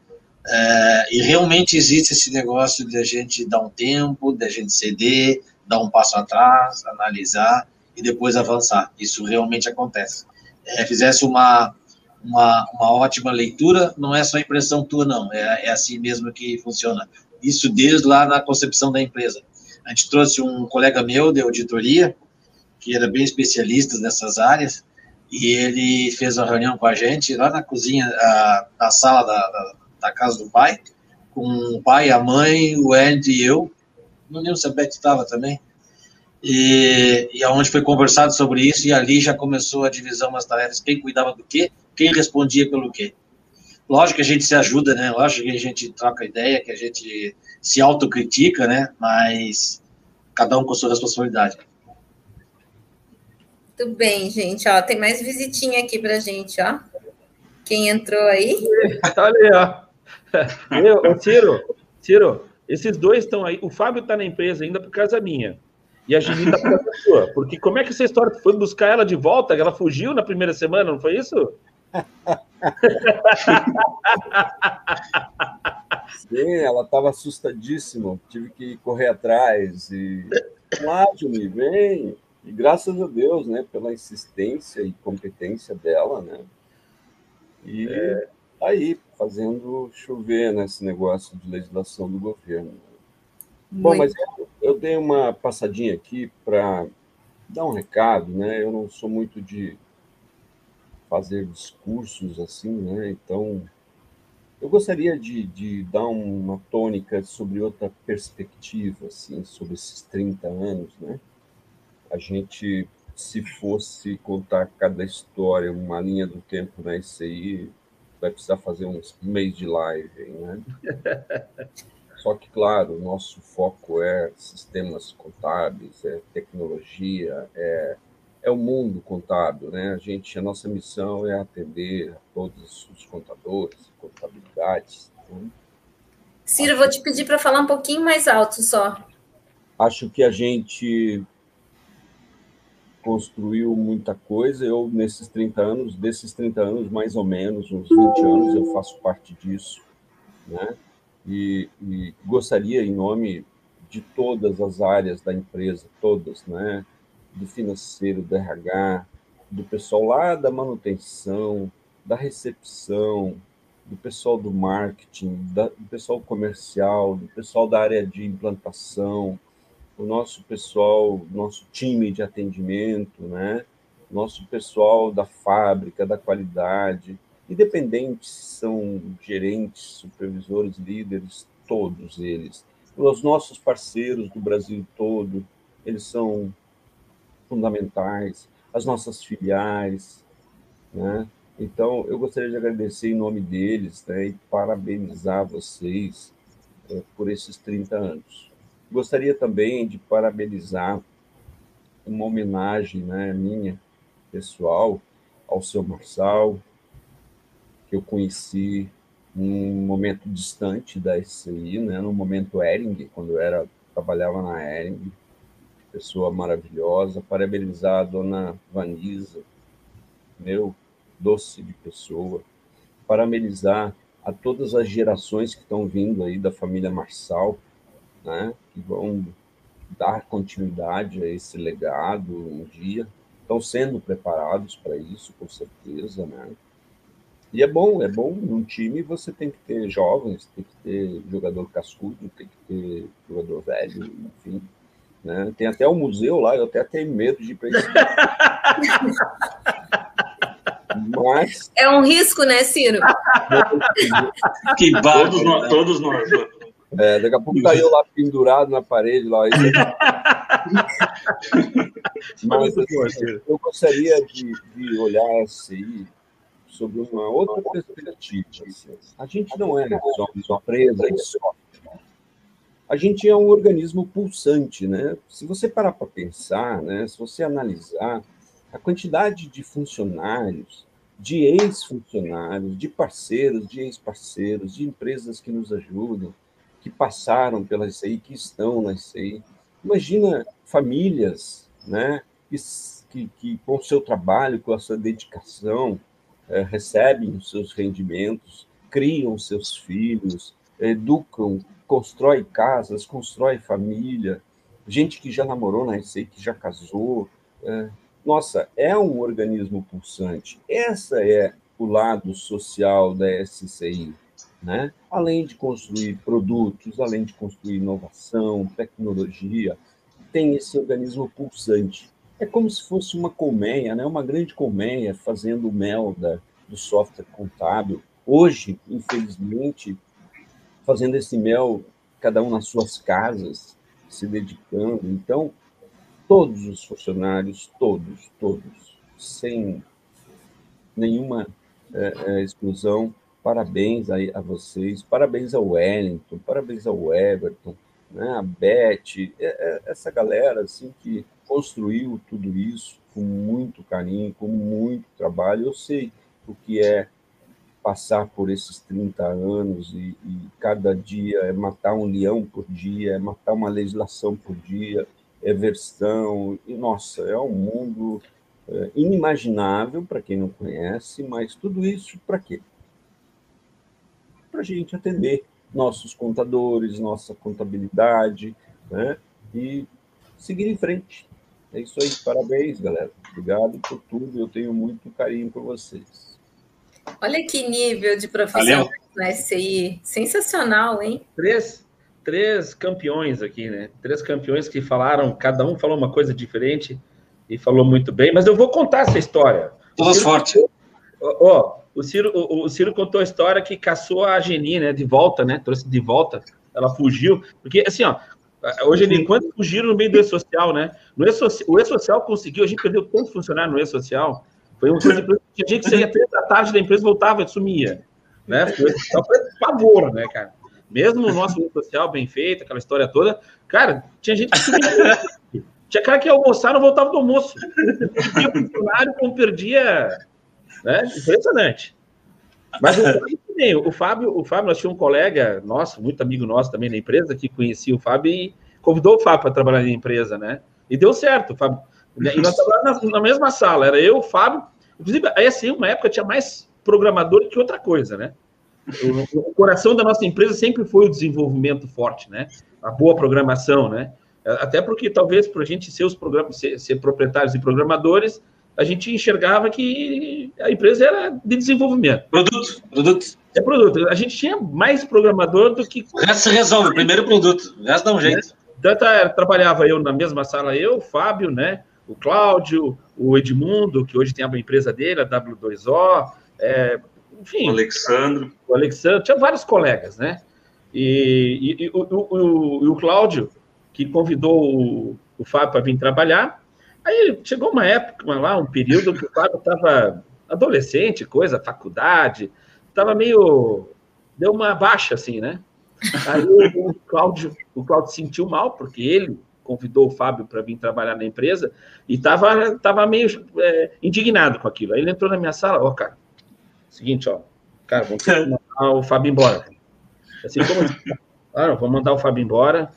É, e realmente existe esse negócio de a gente dar um tempo, de a gente ceder, dar um passo atrás, analisar e depois avançar. Isso realmente acontece. É, fizesse uma, uma, uma ótima leitura, não é só impressão tua, não, é, é assim mesmo que funciona. Isso desde lá na concepção da empresa. A gente trouxe um colega meu de auditoria, que era bem especialista nessas áreas, e ele fez uma reunião com a gente lá na cozinha, a, na sala da, da, da, casa do pai, com o pai, a mãe, o Andy e eu. Não lembro se a Beth estava também. E, e aonde foi conversado sobre isso, e ali já começou a divisão das tarefas, quem cuidava do quê, quem respondia pelo quê. Lógico que a gente se ajuda, né? Lógico que a gente troca ideia, que a gente se autocritica, né? Mas cada um com sua responsabilidade. Muito bem, gente. Ó, tem mais visitinha aqui pra gente, ó. Quem entrou aí? [laughs] Olha aí, ó. [laughs] Eu, Ciro, Ciro, esses dois estão aí. O Fábio está na empresa ainda por causa minha. E a Gini está por causa [laughs] sua. Porque como é que essa história foi buscar ela de volta? Ela fugiu na primeira semana, não foi isso? Sim, ela estava assustadíssima. Tive que correr atrás. E. Lá, Juni, vem. E graças a Deus, né, pela insistência e competência dela, né? E é. aí, fazendo chover nesse negócio de legislação do governo. Muito. Bom, mas eu, eu dei uma passadinha aqui para dar um recado, né? Eu não sou muito de fazer discursos assim, né? Então, eu gostaria de, de dar uma tônica sobre outra perspectiva, assim, sobre esses 30 anos, né? a gente, se fosse contar cada história, uma linha do tempo na ICI, vai precisar fazer uns mês de live, né? [laughs] Só que, claro, o nosso foco é sistemas contábeis, é tecnologia, é, é o mundo contábil, né? A gente, a nossa missão é atender a todos os contadores, contabilidades. Né? Ciro, vou te pedir para falar um pouquinho mais alto só. Acho que a gente construiu muita coisa. Eu, nesses 30 anos, desses 30 anos, mais ou menos, uns 20 anos, eu faço parte disso, né? E, e gostaria, em nome de todas as áreas da empresa, todas, né? Do financeiro, do RH, do pessoal lá da manutenção, da recepção, do pessoal do marketing, da, do pessoal comercial, do pessoal da área de implantação, o nosso pessoal, nosso time de atendimento, né? nosso pessoal da fábrica, da qualidade, independentes são gerentes, supervisores, líderes, todos eles. Os nossos parceiros do Brasil todo, eles são fundamentais, as nossas filiais, né? Então, eu gostaria de agradecer em nome deles né, e parabenizar vocês é, por esses 30 anos. Gostaria também de parabenizar uma homenagem né, minha, pessoal, ao seu Marçal, que eu conheci num momento distante da SCI, né, no momento Ering, quando eu era, trabalhava na Ering, pessoa maravilhosa. Parabenizar a dona Vanisa, meu doce de pessoa. Parabenizar a todas as gerações que estão vindo aí da família Marçal, né, que vão dar continuidade a esse legado um dia. Estão sendo preparados para isso, com certeza, né? E é bom, é bom num time você tem que ter jovens, tem que ter jogador cascudo, tem que ter jogador velho, enfim. Né? Tem até um museu lá, eu até tenho medo de ir para esse. [laughs] Mas... É um risco, né, Ciro? que todos nós, todos nós. É, daqui a pouco tá eu lá pendurado na parede lá. [laughs] Mas assim, eu gostaria de, de olhar assim sobre uma outra perspectiva. Assim. A gente não é só uma empresa A gente é um organismo pulsante, né? Se você parar para pensar, né? Se você analisar a quantidade de funcionários, de ex-funcionários, de parceiros, de ex-parceiros, de empresas que nos ajudam, que passaram pela ICI, que estão na ICI. Imagina famílias né, que, que, com o seu trabalho, com a sua dedicação, é, recebem os seus rendimentos, criam seus filhos, educam, constroem casas, constroem família, gente que já namorou na ICI, que já casou. É, nossa, é um organismo pulsante. Essa é o lado social da SCI né? além de construir produtos, além de construir inovação, tecnologia, tem esse organismo pulsante. É como se fosse uma colmeia, né? uma grande colmeia fazendo mel da, do software contábil. Hoje, infelizmente, fazendo esse mel, cada um nas suas casas, se dedicando. Então, todos os funcionários, todos, todos, sem nenhuma é, é, exclusão. Parabéns a, a, vocês, parabéns ao Wellington, parabéns ao Everton, né, a Beth, é, é, essa galera assim que construiu tudo isso com muito carinho, com muito trabalho. Eu sei o que é passar por esses 30 anos e, e, cada dia é matar um leão por dia, é matar uma legislação por dia, é versão, e nossa, é um mundo é, inimaginável para quem não conhece, mas tudo isso para quê? Para a gente atender nossos contadores, nossa contabilidade, né? E seguir em frente. É isso aí, parabéns, galera. Obrigado por tudo, eu tenho muito carinho por vocês. Olha que nível de profissional na SCI. Sensacional, hein? Três, três campeões aqui, né? Três campeões que falaram, cada um falou uma coisa diferente e falou muito bem, mas eu vou contar essa história. Todos fortes. Ó, o Ciro, o, o, Ciro contou a história que caçou a Geni, né? De volta, né? Trouxe de volta. Ela fugiu. Porque, assim, ó, hoje em enquanto fugiram no meio do E-Social, né? No e o E-Social conseguiu, a gente perdeu tanto funcionário no E-Social foi uma coisa que que sair três da tarde da empresa, voltava e sumia. Né? Foi, foi pavor, né, cara? Mesmo o nosso social bem feito, aquela história toda, cara, tinha gente que sumia. Tinha cara que ia almoçar não voltava do almoço. Perdia funcionário como perdia. Né? Impressionante. Mas o Fábio o Fábio, o Fábio, nós tínhamos um colega nosso, muito amigo nosso também na empresa, que conhecia o Fábio e convidou o Fábio para trabalhar na empresa, né? E deu certo. O Fábio? E nós trabalhávamos na, na, mesma sala, era eu, o Fábio. Inclusive, aí assim, uma época tinha mais programador que outra coisa, né? O, o, coração da nossa empresa sempre foi o desenvolvimento forte, né? A boa programação, né? Até porque talvez para a gente ser os programas, ser, ser, proprietários e programadores, a gente enxergava que a empresa era de desenvolvimento. Produto, produto. É produto. A gente tinha mais programador do que. O resto se resolve, primeiro produto, o resto dá um jeito. Então, trabalhava eu na mesma sala, eu, o Fábio, né? O Cláudio, o Edmundo, que hoje tem a empresa dele, a W2O, é, enfim. O Alexandre. O Alexandre, tinha vários colegas, né? E, e, e o, o, o, Cláudio, que convidou o, o Fábio para vir trabalhar, aí chegou uma época lá, um período que o Fábio estava adolescente, coisa, faculdade, estava meio. deu uma baixa, assim, né? Aí o, o Cláudio, o Cláudio sentiu mal, porque ele convidou o Fábio para vir trabalhar na empresa e estava tava meio é, indignado com aquilo. Aí ele entrou na minha sala, ó, cara, seguinte, ó, cara, vamos [laughs] mandar o Fábio embora. Assim, como assim? ah, não, vamos mandar o Fábio embora,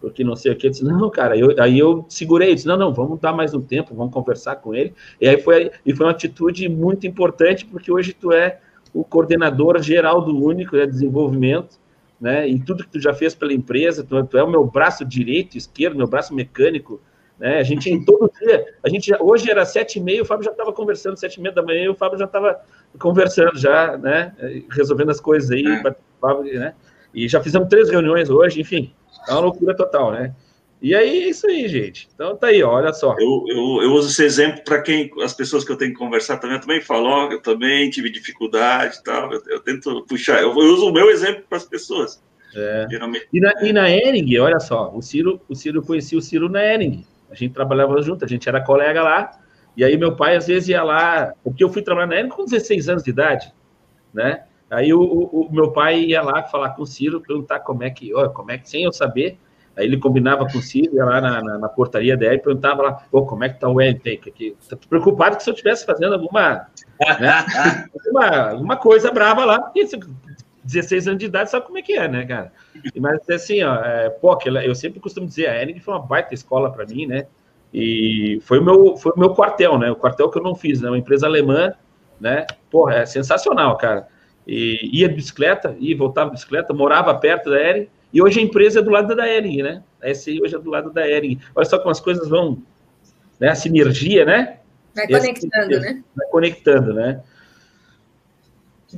porque não sei o que. Eu disse, não, cara, eu, aí eu segurei, disse, não, não, vamos dar mais um tempo, vamos conversar com ele. E aí foi, e foi uma atitude muito importante, porque hoje tu é o coordenador geral do Único, é desenvolvimento, né? E tudo que tu já fez pela empresa, tu, tu é o meu braço direito, esquerdo, meu braço mecânico, né? A gente em todo dia, a gente hoje era sete e meia, o Fábio já estava conversando sete e meia da manhã, e o Fábio já estava conversando já, né? Resolvendo as coisas aí, é. né? E já fizemos três reuniões hoje, enfim, é uma loucura total, né? E aí, é isso aí, gente. Então tá aí, ó, olha só. Eu, eu, eu uso esse exemplo para quem, as pessoas que eu tenho que conversar também, eu também falo, ó, eu também tive dificuldade e tal. Eu, eu, tento puxar, eu, uso o meu exemplo para as pessoas. É. E, na, e na Ering, olha só, o Ciro, o Ciro conhecia o Ciro na Ering. A gente trabalhava junto, a gente era colega lá. E aí meu pai às vezes ia lá, porque eu fui trabalhar na Ering com 16 anos de idade, né? Aí o, o, o meu pai ia lá falar com o Ciro, perguntar como é que, ó, como é que, sem eu saber, Aí ele combinava com o Ciro, ia lá na, na, na portaria dela e perguntava lá, oh, como é que tá o N-Take aqui? Tô preocupado que se eu estivesse fazendo alguma, né, [laughs] alguma, alguma coisa brava lá, 16 anos de idade, sabe como é que é, né, cara? Mas assim, ó, é, pô, eu sempre costumo dizer, a Ering foi uma baita escola para mim, né? E foi o meu, foi o meu quartel, né? O quartel que eu não fiz, né? Uma empresa alemã, né? Porra, é sensacional, cara. E ia de bicicleta, ia voltava de bicicleta, morava perto da Ering, e hoje a empresa é do lado da Ering, né? A SI hoje é do lado da Ering. Olha só como as coisas vão, né? A sinergia, né? Vai conectando, né? Vai conectando, né?